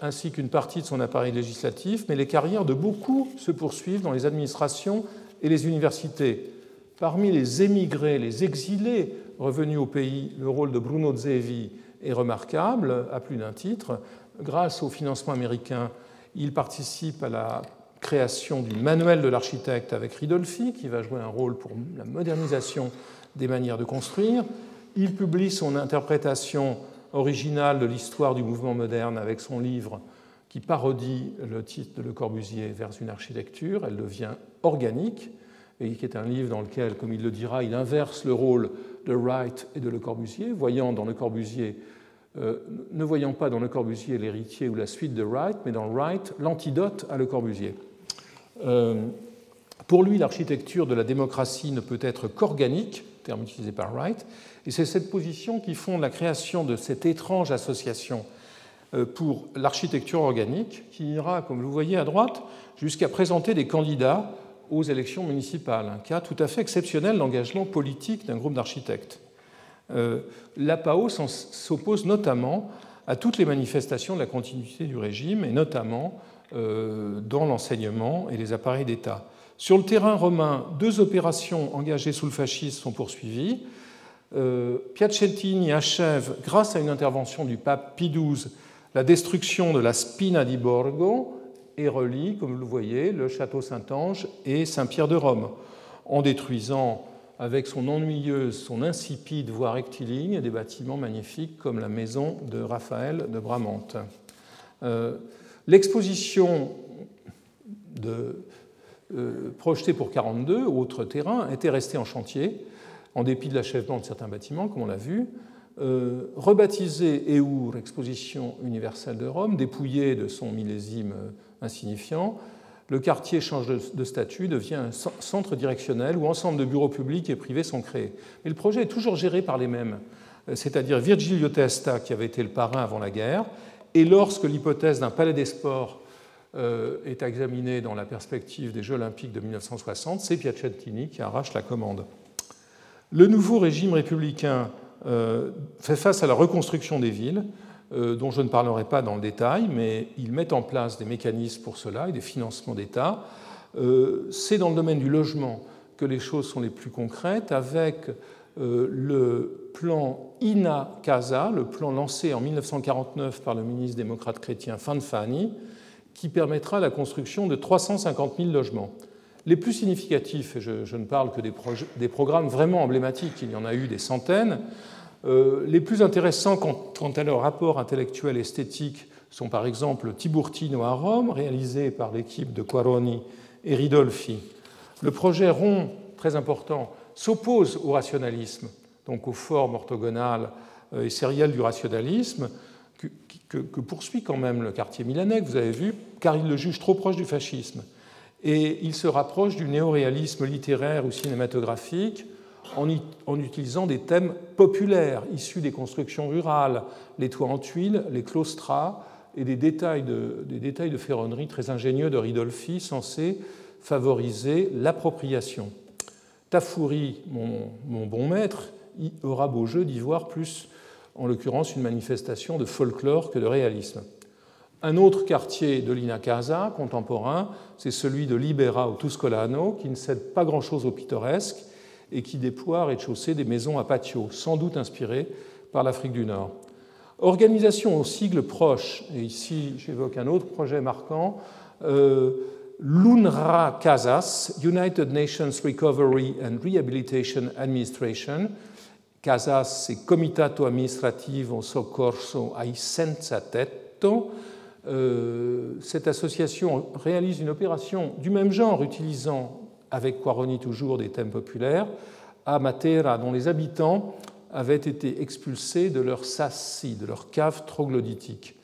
ainsi qu'une partie de son appareil législatif, mais les carrières de beaucoup se poursuivent dans les administrations et les universités. Parmi les émigrés, les exilés revenus au pays, le rôle de Bruno Zevi est remarquable à plus d'un titre. Grâce au financement américain, il participe à la création du manuel de l'architecte avec Ridolfi, qui va jouer un rôle pour la modernisation des manières de construire. Il publie son interprétation originale de l'histoire du mouvement moderne avec son livre qui parodie le titre de Le Corbusier vers une architecture. Elle devient organique et qui est un livre dans lequel, comme il le dira, il inverse le rôle de Wright et de Le Corbusier, voyant dans Le Corbusier, euh, ne voyant pas dans Le Corbusier l'héritier ou la suite de Wright, mais dans Wright l'antidote à Le Corbusier. Euh, pour lui, l'architecture de la démocratie ne peut être qu'organique, terme utilisé par Wright, et c'est cette position qui fonde la création de cette étrange association euh, pour l'architecture organique, qui ira, comme vous voyez à droite, jusqu'à présenter des candidats aux élections municipales, un cas tout à fait exceptionnel d'engagement politique d'un groupe d'architectes. Euh, L'APAO s'oppose notamment à toutes les manifestations de la continuité du régime, et notamment euh, dans l'enseignement et les appareils d'État. Sur le terrain romain, deux opérations engagées sous le fascisme sont poursuivies. Euh, Piacentini achève, grâce à une intervention du pape Pie XII, la destruction de la Spina di Borgo, et relie, comme vous le voyez, le château Saint-Ange et Saint-Pierre de Rome, en détruisant avec son ennuyeuse, son insipide voie rectiligne des bâtiments magnifiques comme la maison de Raphaël de Bramante. Euh, l'exposition euh, projetée pour 42, autre terrain, était restée en chantier, en dépit de l'achèvement de certains bâtiments, comme on l'a vu. Euh, rebaptisée Eur, Exposition universelle de Rome, dépouillée de son millésime insignifiant, le quartier change de statut, devient un centre directionnel où ensemble de bureaux publics et privés sont créés. Mais le projet est toujours géré par les mêmes, euh, c'est-à-dire Virgilio Testa, qui avait été le parrain avant la guerre, et lorsque l'hypothèse d'un palais des sports euh, est examinée dans la perspective des Jeux olympiques de 1960, c'est Piacentini qui arrache la commande. Le nouveau régime républicain euh, fait face à la reconstruction des villes, euh, dont je ne parlerai pas dans le détail, mais ils mettent en place des mécanismes pour cela et des financements d'État. Euh, c'est dans le domaine du logement que les choses sont les plus concrètes, avec le plan INA Casa, le plan lancé en 1949 par le ministre démocrate chrétien Fanfani, qui permettra la construction de 350 000 logements. Les plus significatifs, et je, ne parle que des, programmes vraiment emblématiques, il y en a eu des centaines, euh, les plus intéressants quant à leur rapport intellectuel esthétique sont par exemple Tiburtino à Rome, réalisé par l'équipe de Quaroni et Ridolfi. Le projet rond, très important, s'oppose au rationalisme, donc aux formes orthogonales euh, et sérielles du rationalisme, que, poursuit quand même le quartier milanais, vous avez vu, car il le juge trop proche du fascisme. Et il se rapproche du néoréalisme littéraire ou cinématographique, en, utilisant des thèmes populaires issus des constructions rurales, les toits en tuiles, les claustras et des détails de, ferronnerie très ingénieux de Ridolfi censés favoriser l'appropriation. Tafouri, mon, bon maître, aura beau jeu d'y voir plus, en l'occurrence, une manifestation de folklore que de réalisme. Un autre quartier de l'Inacasa contemporain, c'est celui de Libera au Tuscolano, qui ne cède pas grand-chose au pittoresque et qui déploie rez-de-chaussée des maisons à patio, sans doute inspirées par l'Afrique du Nord. Organisation au sigle proche, et ici j'évoque un autre projet marquant, euh, l'UNRWA CASAS, United Nations Recovery and Rehabilitation Administration. CASAS, c'est Comitato Amministrativo Soccorso ai Senza Tetto. Euh, cette association réalise une opération du même genre utilisant avec Quaroni toujours des thèmes populaires, à Matera, dont les habitants avaient été expulsés de leur sassi, de leur cave troglodytique.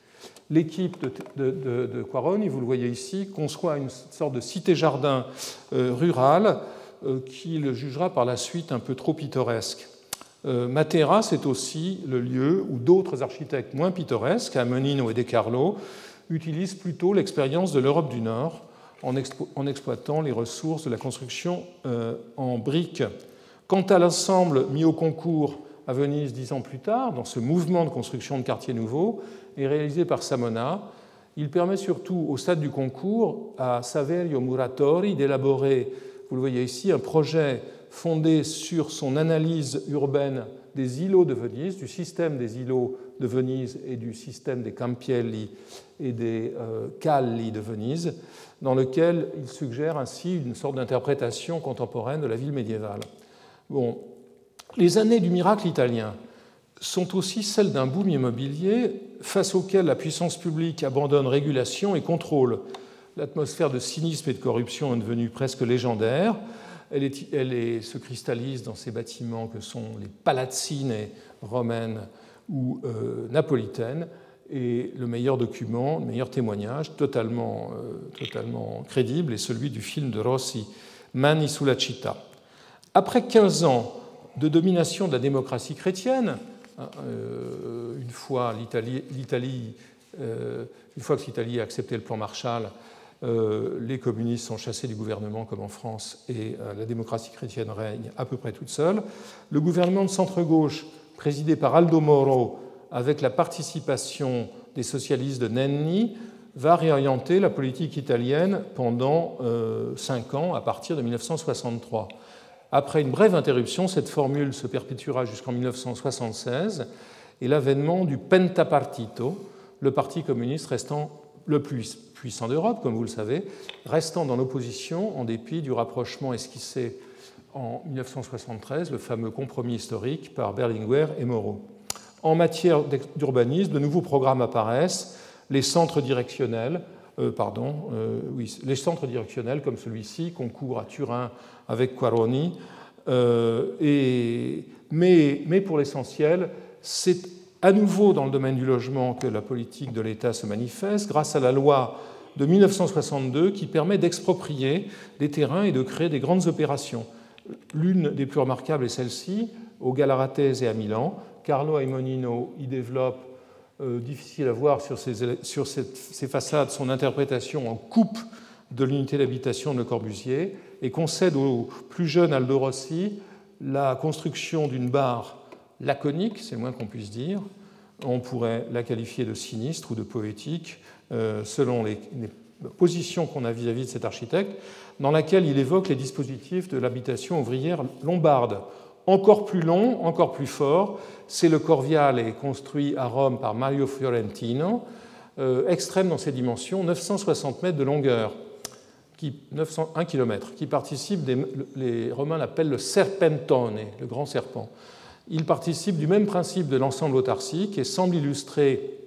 L'équipe de, Quaroni, vous le voyez ici, conçoit une sorte de cité-jardin euh, rurale qu'il jugera par la suite un peu trop pittoresque. Matera, c'est aussi le lieu où d'autres architectes moins pittoresques, Amonino et De Carlo, utilisent plutôt l'expérience de l'Europe du Nord en, exploitant les ressources de la construction en briques. Quant à l'ensemble mis au concours à Venise dix ans plus tard, dans ce mouvement de construction de quartiers nouveaux, est réalisé par Samona. Il permet surtout, au stade du concours, à Saverio Muratori d'élaborer, vous le voyez ici, un projet fondé sur son analyse urbaine des îlots de Venise, du système des îlots de Venise et du système des Campielli et des euh, Calli de Venise, dans lequel il suggère ainsi une sorte d'interprétation contemporaine de la ville médiévale. Bon, les années du miracle italien sont aussi celles d'un boom immobilier face auquel la puissance publique abandonne régulation et contrôle. L'atmosphère de cynisme et de corruption est devenue presque légendaire. Elle, se cristallise dans ces bâtiments que sont les palazzines romaines ou euh, napolitaines. Et le meilleur document, le meilleur témoignage, totalement, euh, totalement crédible, est celui du film de Rossi, Mani sulla città. Après 15 ans de domination de la démocratie chrétienne, hein, euh, une fois l'Italie, une fois que l'Italie a accepté le plan Marshall, euh, les communistes sont chassés du gouvernement comme en France et la démocratie chrétienne règne à peu près toute seule. Le gouvernement de centre-gauche, présidé par Aldo Moro, avec la participation des socialistes de Nenni, va réorienter la politique italienne pendant cinq ans à partir de 1963. Après une brève interruption, cette formule se perpétuera jusqu'en 1976 et l'avènement du Pentapartito, le parti communiste restant le plus puissant d'Europe, comme vous le savez, restant dans l'opposition en dépit du rapprochement esquissé en 1973, le fameux compromis historique par Berlinguer et Moreau. En matière d'urbanisme, de nouveaux programmes apparaissent, les centres directionnels, euh, pardon, euh, les centres directionnels comme celui-ci concourent à Turin avec Quaroni, euh, mais, mais pour l'essentiel, c'est à nouveau dans le domaine du logement que la politique de l'État se manifeste grâce à la loi de 1962 qui permet d'exproprier des terrains et de créer des grandes opérations. L'une des plus remarquables est celle-ci, au Galaratese et à Milan. Carlo Aimonino y développe euh, difficile à voir sur, ces, façades son interprétation en coupe de l'unité d'habitation de Corbusier et concède au plus jeune Aldo Rossi la construction d'une barre laconique, c'est le moins qu'on puisse dire. On pourrait la qualifier de sinistre ou de poétique, euh, selon les, positions qu'on a vis à -vis de cet architecte, dans laquelle il évoque les dispositifs de l'habitation ouvrière lombarde encore plus long, encore plus fort, c'est le Corviale construit à Rome par Mario Fiorentino, euh, extrême dans ses dimensions, 960 mètres de longueur, qui, 901 km, qui participe, les Romains l'appellent le serpentone, le grand serpent. Il participe du même principe de l'ensemble autarcique et semble illustrer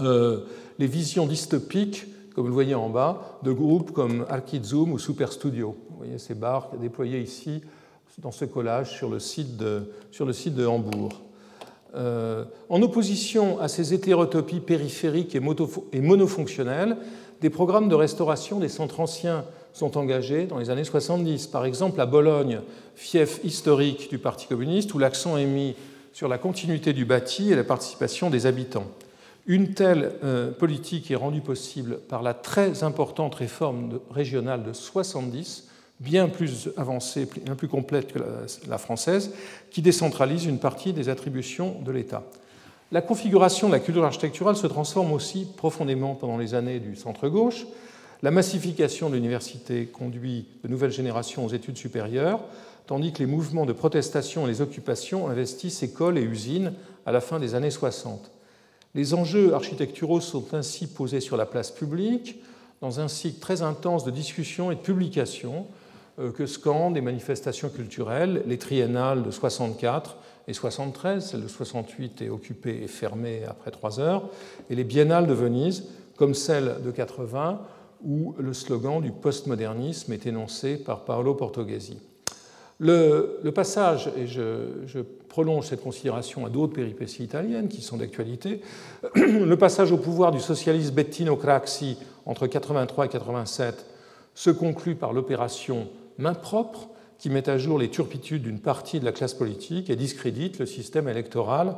euh, les visions dystopiques, comme vous le voyez en bas, de groupes comme Archizoom ou Superstudio. Vous voyez ces barres déployées ici dans ce collage sur le site de, Hambourg. Euh, en opposition à ces hétérotopies périphériques et monofonctionnelles, des programmes de restauration des centres anciens sont engagés dans les années 70. Par exemple, à Bologne, fief historique du Parti communiste, où l'accent est mis sur la continuité du bâti et la participation des habitants. Une telle euh, politique est rendue possible par la très importante réforme régionale de 70 bien plus avancée, bien plus complète que la française, qui décentralise une partie des attributions de l'État. La configuration de la culture architecturale se transforme aussi profondément pendant les années du centre-gauche. La massification de l'université conduit de nouvelles générations aux études supérieures, tandis que les mouvements de protestation et les occupations investissent écoles et usines à la fin des années 60. Les enjeux architecturaux sont ainsi posés sur la place publique, dans un cycle très intense de discussions et de publications euh, que scandent des manifestations culturelles, les triennales de 64 et 73, celle de 68 est occupée et fermée après trois heures, et les biennales de Venise, comme celle de 80, où le slogan du postmodernisme est énoncé par Paolo Portoghesi. Le, passage, et je, prolonge cette considération à d'autres péripéties italiennes qui sont d'actualité, le passage au pouvoir du socialiste Bettino Craxi entre 83 et 87 se conclut par l'opération main propre, qui met à jour les turpitudes d'une partie de la classe politique et discrédite le système électoral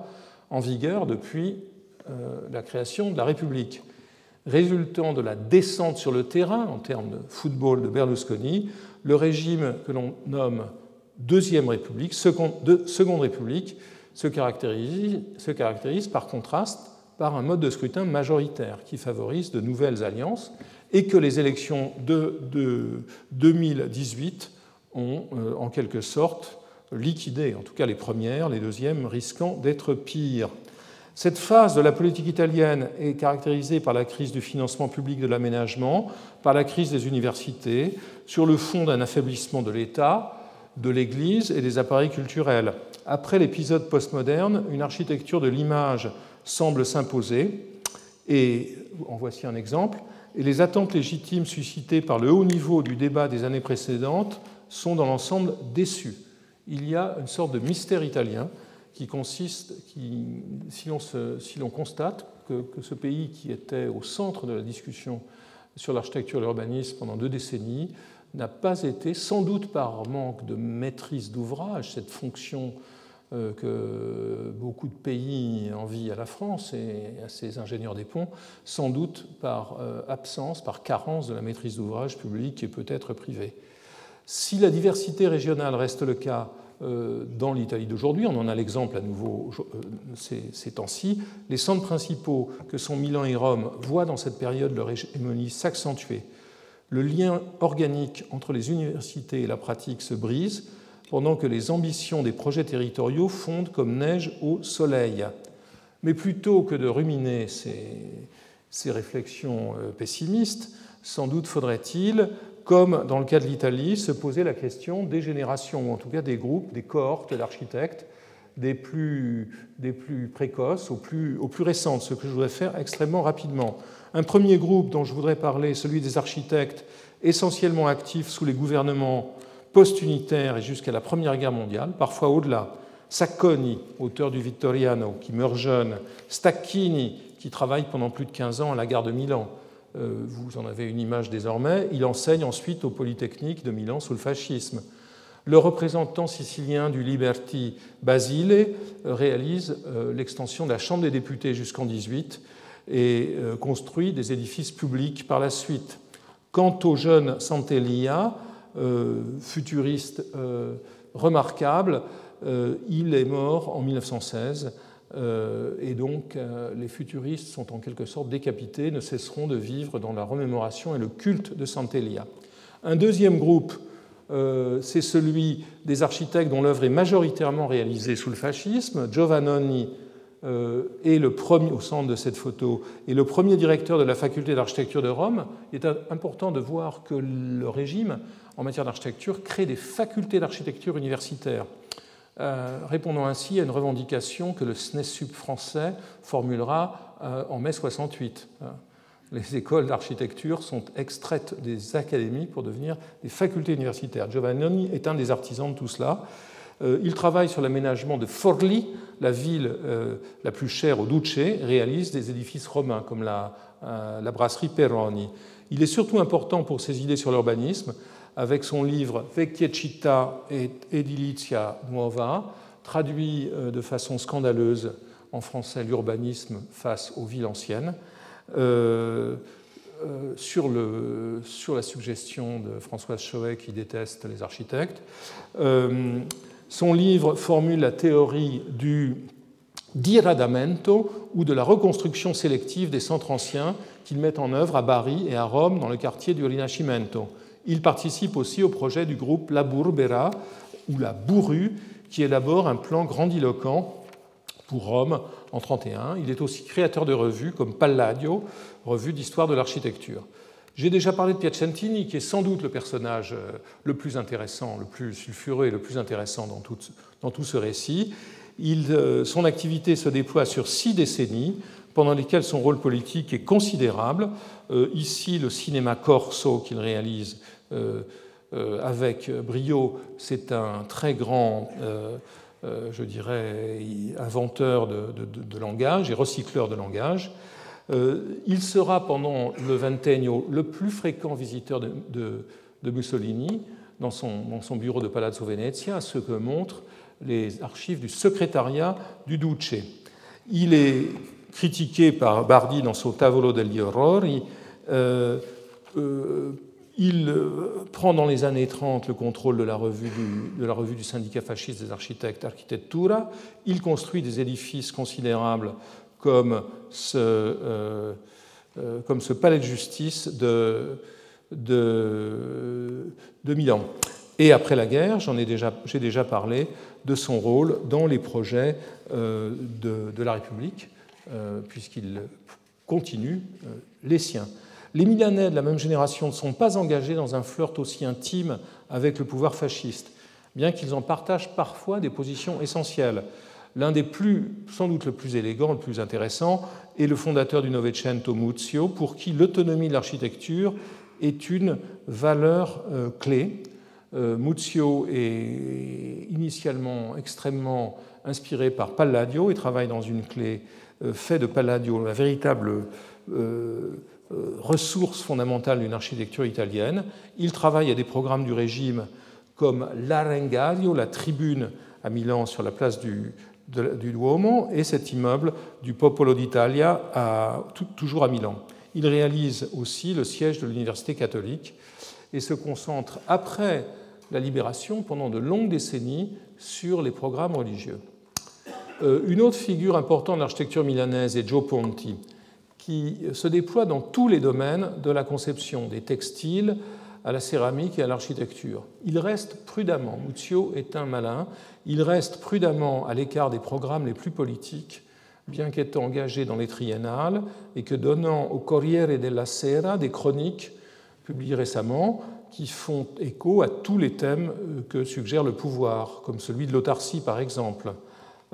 en vigueur depuis euh, la création de la République. Résultant de la descente sur le terrain en termes de football de Berlusconi, le régime que l'on nomme Deuxième République, Seconde République, se caractérise, se caractérise par contraste par un mode de scrutin majoritaire qui favorise de nouvelles alliances et que les élections de, 2018 ont euh, en quelque sorte liquidé, en tout cas les premières, les deuxièmes risquant d'être pires. Cette phase de la politique italienne est caractérisée par la crise du financement public de l'aménagement, par la crise des universités, sur le fond d'un affaiblissement de l'État, de l'Église et des appareils culturels. Après l'épisode postmoderne, une architecture de l'image semble s'imposer, et en voici un exemple, et les attentes légitimes suscitées par le haut niveau du débat des années précédentes sont dans l'ensemble déçues. Il y a une sorte de mystère italien qui consiste, qui, si l'on constate que, ce pays qui était au centre de la discussion sur l'architecture et l'urbanisme pendant deux décennies n'a pas été, sans doute par manque de maîtrise d'ouvrage, cette fonction euh, que beaucoup de pays envient à la France et à ses ingénieurs des ponts, sans doute par euh, absence, par carence de la maîtrise d'ouvrage publique et peut-être privée. Si la diversité régionale reste le cas dans l'Italie d'aujourd'hui, on en a l'exemple à nouveau ces, temps-ci, les centres principaux que sont Milan et Rome voient dans cette période leur hégémonie s'accentuer. Le lien organique entre les universités et la pratique se brise, pendant que les ambitions des projets territoriaux fondent comme neige au soleil. Mais plutôt que de ruminer ces, réflexions euh, pessimistes, sans doute faudrait-il, comme dans le cas de l'Italie, se poser la question des générations, ou en tout cas des groupes, des cohortes d'architectes, des plus, des plus précoces aux plus, aux plus récentes, ce que je voudrais faire extrêmement rapidement. Un premier groupe dont je voudrais parler, celui des architectes essentiellement actifs sous les gouvernements post-unitaire et jusqu'à la Première Guerre mondiale, parfois au-delà. Sacconi, auteur du Vittoriano, qui meurt jeune. Stacchini, qui travaille pendant plus de 15 ans à la gare de Milan. Euh, vous en avez une image désormais. Il enseigne ensuite au Polytechnique de Milan sous le fascisme. Le représentant sicilien du Liberty, Basile, réalise euh, l'extension de la Chambre des députés jusqu'en 18 et euh, construit des édifices publics par la suite. Quant au jeune Santelia, futuriste remarquable. Il est mort en 1916 et donc les futuristes sont en quelque sorte décapités, ne cesseront de vivre dans la remémoration et le culte de Santelia. Un deuxième groupe, c'est celui des architectes dont l'œuvre est majoritairement réalisée sous le fascisme. Giovannoni est le premier, au centre de cette photo, est le premier directeur de la faculté d'architecture de Rome. Il est important de voir que le régime en matière d'architecture crée des facultés d'architecture universitaires, euh, répondant ainsi à une revendication que le SNESUP français formulera euh, en mai 68. Les écoles d'architecture sont extraites des académies pour devenir des facultés universitaires. Giovannoni est un des artisans de tout cela. Euh, il travaille sur l'aménagement de Forli, la ville la plus chère au Duce, réalise des édifices romains comme la brasserie Peroni. Il est surtout important pour ses idées sur l'urbanisme avec son livre Vecchie città et Edilizia nuova, traduit euh, de façon scandaleuse en français l'urbanisme face aux villes anciennes, euh, euh, sur, la suggestion de Françoise Chauvet qui déteste les architectes. son livre formule la théorie du diradamento ou de la reconstruction sélective des centres anciens qu'il met en œuvre à Bari et à Rome dans le quartier du Rinascimento. Il participe aussi au projet du groupe La Burbera, ou La Bourrue, qui élabore un plan grandiloquent pour Rome en 1931. Il est aussi créateur de revues comme Palladio, revue d'histoire de l'architecture. J'ai déjà parlé de Piacentini, qui est sans doute le personnage euh, le plus intéressant, le plus sulfureux et le plus intéressant dans tout, ce récit. Euh, son activité se déploie sur six décennies, pendant lesquelles son rôle politique est considérable. Euh, ici, le cinéma corso qu'il réalise avec brio. C'est un très grand, euh, je dirais, inventeur de, langage et recycleur de langage. il sera pendant le vingtenio le plus fréquent visiteur de, Mussolini. dans son, bureau de Palazzo Venezia, ce que montrent les archives du secrétariat du Duce. Il est critiqué par Bardi dans son Tavolo degli Orrori. Euh, euh, il euh, prend dans les années 30 le contrôle de la, revue du, syndicat fasciste des architectes Architettura. Il construit des édifices considérables comme ce, comme ce palais de justice de, de, de Milan. Et après la guerre, j'ai déjà parlé de son rôle dans les projets de la République, puisqu'il continue les siens. Les Milanais de la même génération ne sont pas engagés dans un flirt aussi intime avec le pouvoir fasciste, bien qu'ils en partagent parfois des positions essentielles. L'un des plus, sans doute le plus élégant, le plus intéressant, est le fondateur du Novecento, Muzio, pour qui l'autonomie de l'architecture est une valeur euh, clé. Euh, Muzio est initialement extrêmement inspiré par Palladio et travaille dans une clé euh, faite de Palladio, la véritable ressource fondamentale d'une architecture italienne. Il travaille à des programmes du régime comme l'Arengario, la tribune à Milan sur la place du, du Duomo, et cet immeuble du Popolo d'Italia, toujours à Milan. Il réalise aussi le siège de l'Université catholique et se concentre, après la libération, pendant de longues décennies, sur les programmes religieux. Euh, une autre figure importante de l'architecture milanaise est Joe Ponti qui se déploie dans tous les domaines de la conception, des textiles à la céramique et à l'architecture. Il reste prudemment, Muzio est un malin, il reste prudemment à l'écart des programmes les plus politiques, bien qu'étant engagé dans les triennales et que donnant au Corriere della Sera des chroniques publiées récemment qui font écho à tous les thèmes euh, que suggère le pouvoir, comme celui de l'autarcie par exemple.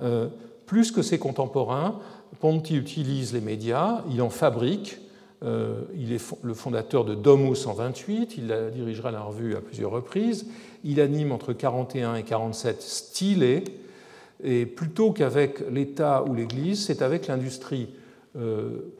Euh, plus que ses contemporains, Ponti utilise les médias, il en fabrique. Euh, il est le fondateur de Domus en 28, il dirigera la revue à plusieurs reprises. Il anime entre 41 et 47 stylés. Et plutôt qu'avec l'État ou l'Église, c'est avec l'industrie, euh,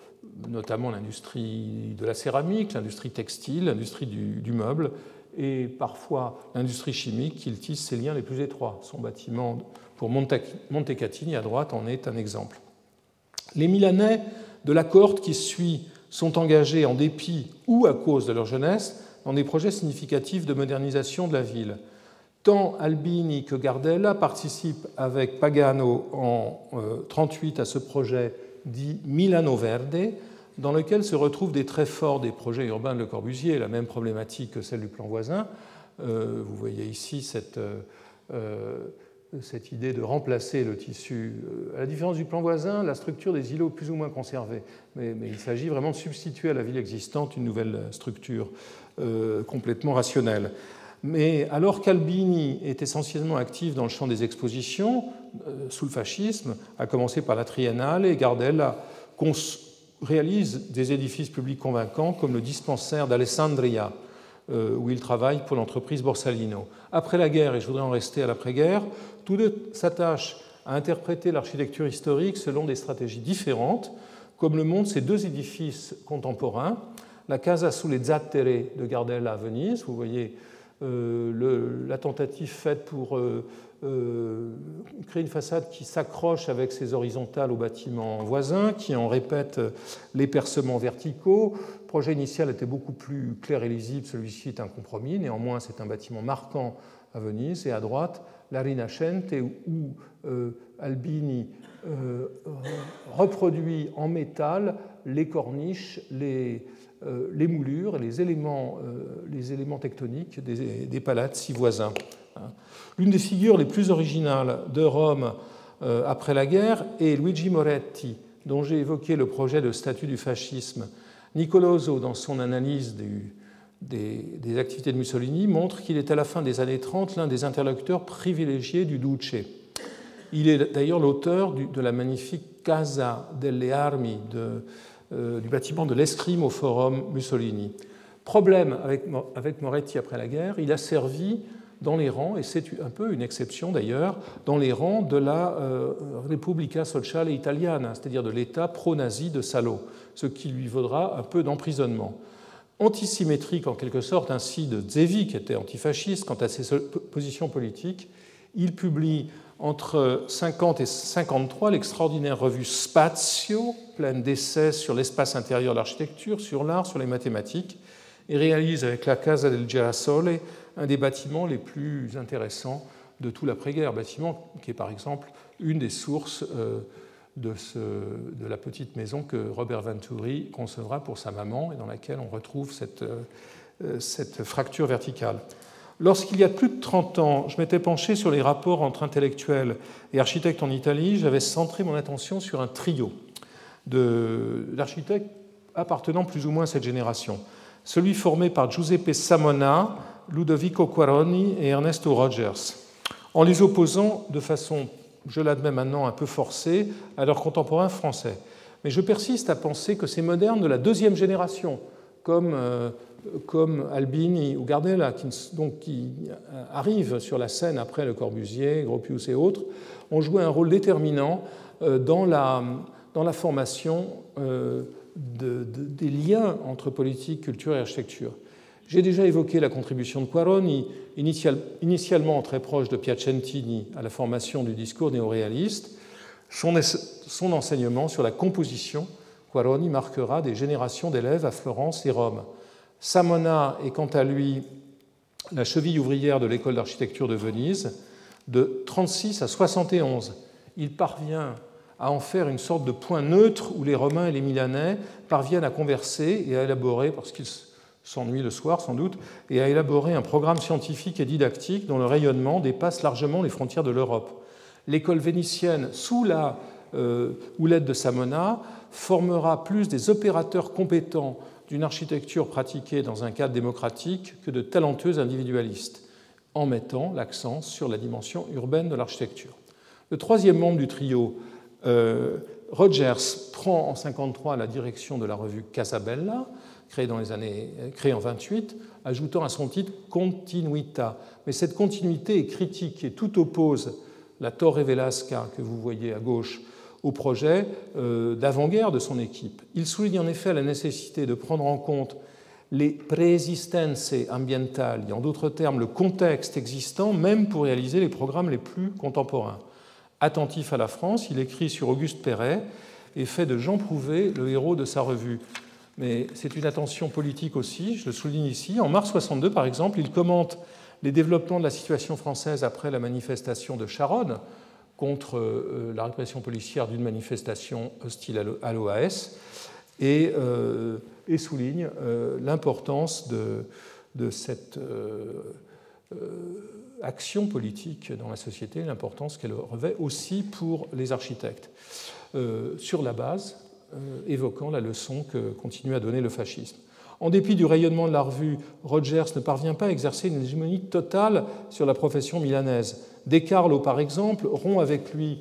notamment l'industrie de la céramique, l'industrie textile, l'industrie du, du, meuble et parfois l'industrie chimique qu'il tisse ses liens les plus étroits. Son bâtiment pour Montecatini à droite en est un exemple. Les Milanais de la cohorte qui suit sont engagés en dépit ou à cause de leur jeunesse dans des projets significatifs de modernisation de la ville. Tant Albini que Gardella participent avec Pagano en 1938 euh, à ce projet dit Milano Verde, dans lequel se retrouvent des traits forts des projets urbains de Le Corbusier, la même problématique que celle du plan voisin. Euh, vous voyez ici cette, euh, cette idée de remplacer le tissu. Euh, à la différence du plan voisin, la structure des îlots est plus ou moins conservée, mais, il s'agit vraiment de substituer à la ville existante une nouvelle structure euh, complètement rationnelle. Mais alors qu'Albini est essentiellement actif dans le champ des expositions, euh, sous le fascisme, à commencer par la Triennale, et Gardella réalise des édifices publics convaincants comme le dispensaire d'Alessandria, où il travaille pour l'entreprise Borsalino. Après la guerre, et je voudrais en rester à l'après-guerre, tous deux s'attachent à interpréter l'architecture historique selon des stratégies différentes, comme le montrent ces deux édifices contemporains. La Casa sulle Zattere de Gardella à Venise, vous voyez euh, la tentative faite pour euh, euh, créer une façade qui s'accroche avec ses horizontales au bâtiment voisin, qui en répète les percements verticaux. Le projet initial était beaucoup plus clair et lisible, celui-ci est un compromis, néanmoins c'est un bâtiment marquant à Venise, et à droite la Rinascente, où euh, Albini euh, reproduit en métal les corniches, les, euh, les moulures, les éléments, tectoniques des, des palazzi voisins. L'une des figures les plus originales de Rome après la guerre est Luigi Moretti, dont j'ai évoqué le projet de statut du fascisme. Nicoloso, dans son analyse du, des, activités de Mussolini montre qu'il est à la fin des années 30 l'un des interlocuteurs privilégiés du Duce. Il est d'ailleurs l'auteur de la magnifique Casa delle Armi, euh, du bâtiment de l'escrime au Forum Mussolini. Problème avec, Moretti après la guerre, il a servi dans les rangs, et c'est un peu une exception d'ailleurs, dans les rangs de la euh, Repubblica Sociale Italiana, c'est-à-dire de l'État pro-nazi de Salo, ce qui lui vaudra un peu d'emprisonnement. Antisymétrique en quelque sorte ainsi de Zevi, qui était antifasciste quant à ses positions politiques, il publie entre 50 et 53 l'extraordinaire revue Spazio, pleine d'essais sur l'espace intérieur, l'architecture, sur l'art, sur les mathématiques, et réalise avec la Casa del Girasole un des bâtiments les plus intéressants de tout l'après-guerre, bâtiment qui est par exemple une des sources de, la petite maison que Robert Venturi concevra pour sa maman et dans laquelle on retrouve cette, euh, fracture verticale. Lorsqu'il y a plus de 30 ans, je m'étais penché sur les rapports entre intellectuels et architectes en Italie, j'avais centré mon attention sur un trio d'architectes appartenant plus ou moins à cette génération. Celui formé par Giuseppe Samona, Ludovico Quaroni et Ernesto Rogers, en les opposant de façon, je l'admets maintenant, un peu forcée à leurs contemporains français. Mais je persiste à penser que ces modernes de la deuxième génération, comme euh, comme Albini ou Gardella, qui, donc, qui arrivent sur la scène après Le Corbusier, Gropius et autres, ont joué un rôle déterminant euh, dans la, dans la formation euh, des liens entre politique, culture et architecture. J'ai déjà évoqué la contribution de Quaroni, initialement très proche de Piacentini à la formation du discours néoréaliste. Son, enseignement sur la composition, Quaroni marquera des générations d'élèves à Florence et Rome. Samona est quant à lui la cheville ouvrière de l'école d'architecture de Venise de 36 à 71. Il parvient à en faire une sorte de point neutre où les Romains et les Milanais parviennent à converser et à élaborer, parce qu'ils s'ennuient le soir sans doute, et à élaborer un programme scientifique et didactique dont le rayonnement dépasse largement les frontières de l'Europe. L'école vénitienne, sous la euh, houlette de Samona, formera plus des opérateurs compétents d'une architecture pratiquée dans un cadre démocratique que de talentueux individualistes, en mettant l'accent sur la dimension urbaine de l'architecture. Le troisième membre du trio, euh, Rogers, prend en 1953 la direction de la revue Casabella, créée, dans les années, créée en 28, ajoutant à son titre Continuita. Mais cette continuité est critique et tout oppose la Torre Velasca que vous voyez à gauche au projet euh, d'avant-guerre de son équipe. Il souligne en effet la nécessité de prendre en compte les préexistences ambientales, en d'autres termes le contexte existant, même pour réaliser les programmes les plus contemporains. Attentif à la France, il écrit sur Auguste Perret et fait de Jean Prouvé le héros de sa revue. Mais c'est une attention politique aussi, je le souligne ici. En mars 62, par exemple, il commente les développements de la situation française après la manifestation de Charonne, contre euh, la répression policière d'une manifestation hostile à l'OAS et, euh, et, souligne euh, l'importance de, de, cette action politique dans la société, l'importance qu'elle revêt aussi pour les architectes, sur la base évoquant la leçon que continue à donner le fascisme. En dépit du rayonnement de la revue, Rogers ne parvient pas à exercer une hégémonie totale sur la profession milanaise. Descarlo, par exemple, rompt avec lui,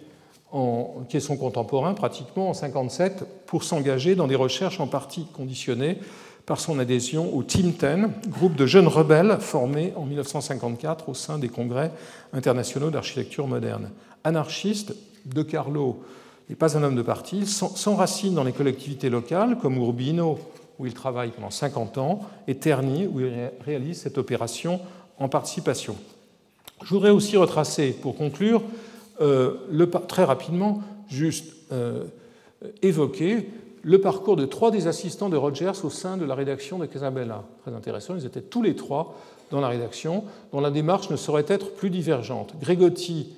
qui est son contemporain pratiquement en 1957, pour s'engager dans des recherches en partie conditionnées par son adhésion au Team Ten, groupe de jeunes rebelles formés en 1954 au sein des congrès internationaux d'architecture moderne. Anarchiste, De Carlo n'est pas un homme de parti, s'enracine dans les collectivités locales comme Urbino où il travaille pendant 50 ans, et Terni, où il réalise cette opération en participation. Je voudrais aussi retracer, pour conclure, euh, très rapidement, juste euh, évoquer le parcours de trois des assistants de Rogers au sein de la rédaction de Casabella. Très intéressant, ils étaient tous les trois dans la rédaction, dont la démarche ne saurait être plus divergente. Grégotti,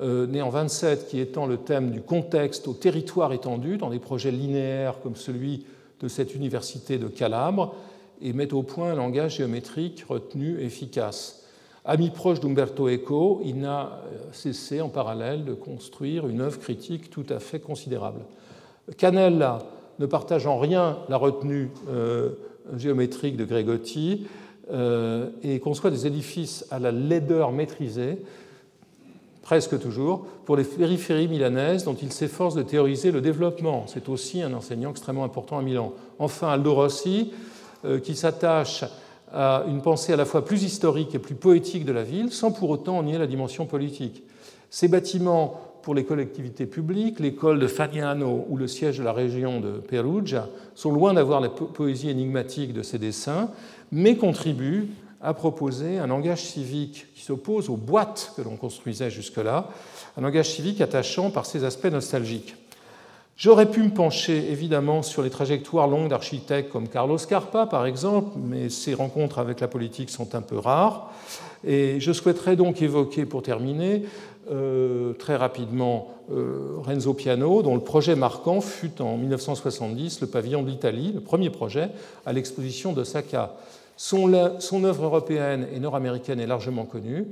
euh, né en 27, qui étend le thème du contexte au territoire étendu dans des projets linéaires comme celui de cette université de Calabre et met au point un langage géométrique retenu efficace. Ami proche d'Umberto Eco, il n'a euh, cessé en parallèle de construire une œuvre critique tout à fait considérable. Canella ne partage en rien la retenue euh, géométrique de Grégotti euh, et conçoit des édifices à la laideur maîtrisée presque toujours, pour les périphéries milanaises dont il s'efforce de théoriser le développement. C'est aussi un enseignant extrêmement important à Milan. Enfin, Aldo Rossi, euh, qui s'attache à une pensée à la fois plus historique et plus poétique de la ville, sans pour autant nier la dimension politique. Ces bâtiments pour les collectivités publiques, l'école de Fagnano ou le siège de la région de Perugia sont loin d'avoir la poésie énigmatique de ces dessins, mais contribuent à proposer un langage civique qui s'oppose aux boîtes que l'on construisait jusque-là, un langage civique attachant par ses aspects nostalgiques. J'aurais pu me pencher évidemment sur les trajectoires longues d'architectes comme Carlos Carpa, par exemple, mais ces rencontres avec la politique sont un peu rares. Et je souhaiterais donc évoquer, pour terminer, euh, très rapidement euh, Renzo Piano, dont le projet marquant fut en 1970 le pavillon de l'Italie, le premier projet à l'exposition d'Osaka. Son, son œuvre européenne et nord-américaine est largement connue.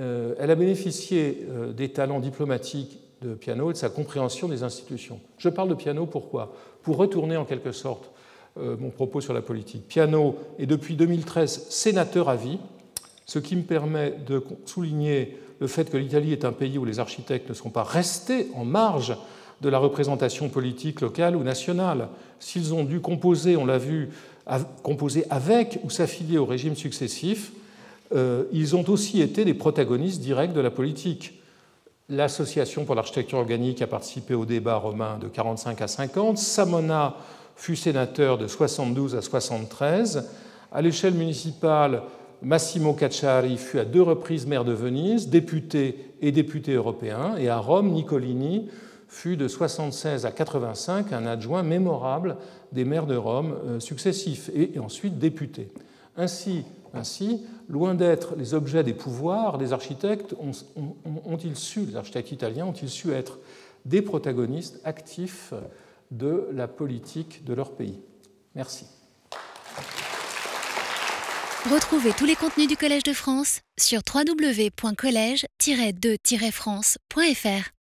Euh, elle a bénéficié des talents diplomatiques de Piano et de sa compréhension des institutions. Je parle de Piano pourquoi? Pour retourner en quelque sorte mon propos sur la politique. Piano est depuis 2013 sénateur à vie, ce qui me permet de souligner le fait que l'Italie est un pays où les architectes ne sont pas restés en marge de la représentation politique locale ou nationale. S'ils ont dû composer, on l'a vu, composer avec ou s'affilier aux régimes successifs, euh, ils ont aussi été des protagonistes directs de la politique. L'Association pour l'architecture organique a participé au débat romain de 45 à 50. Samona fut sénateur de 72 à 73. À l'échelle municipale, Massimo Cacciari fut à deux reprises maire de Venise, député et député européen, et à Rome, Nicolini fut de 76 à 85 un adjoint mémorable des maires de Rome euh, successifs, et ensuite député. Ainsi, ainsi loin d'être les objets des pouvoirs, les architectes ont-ils su, les architectes italiens ont-ils su être des protagonistes actifs de la politique de leur pays? Merci. Retrouvez tous les contenus du Collège de France sur www.colège-2-france.fr.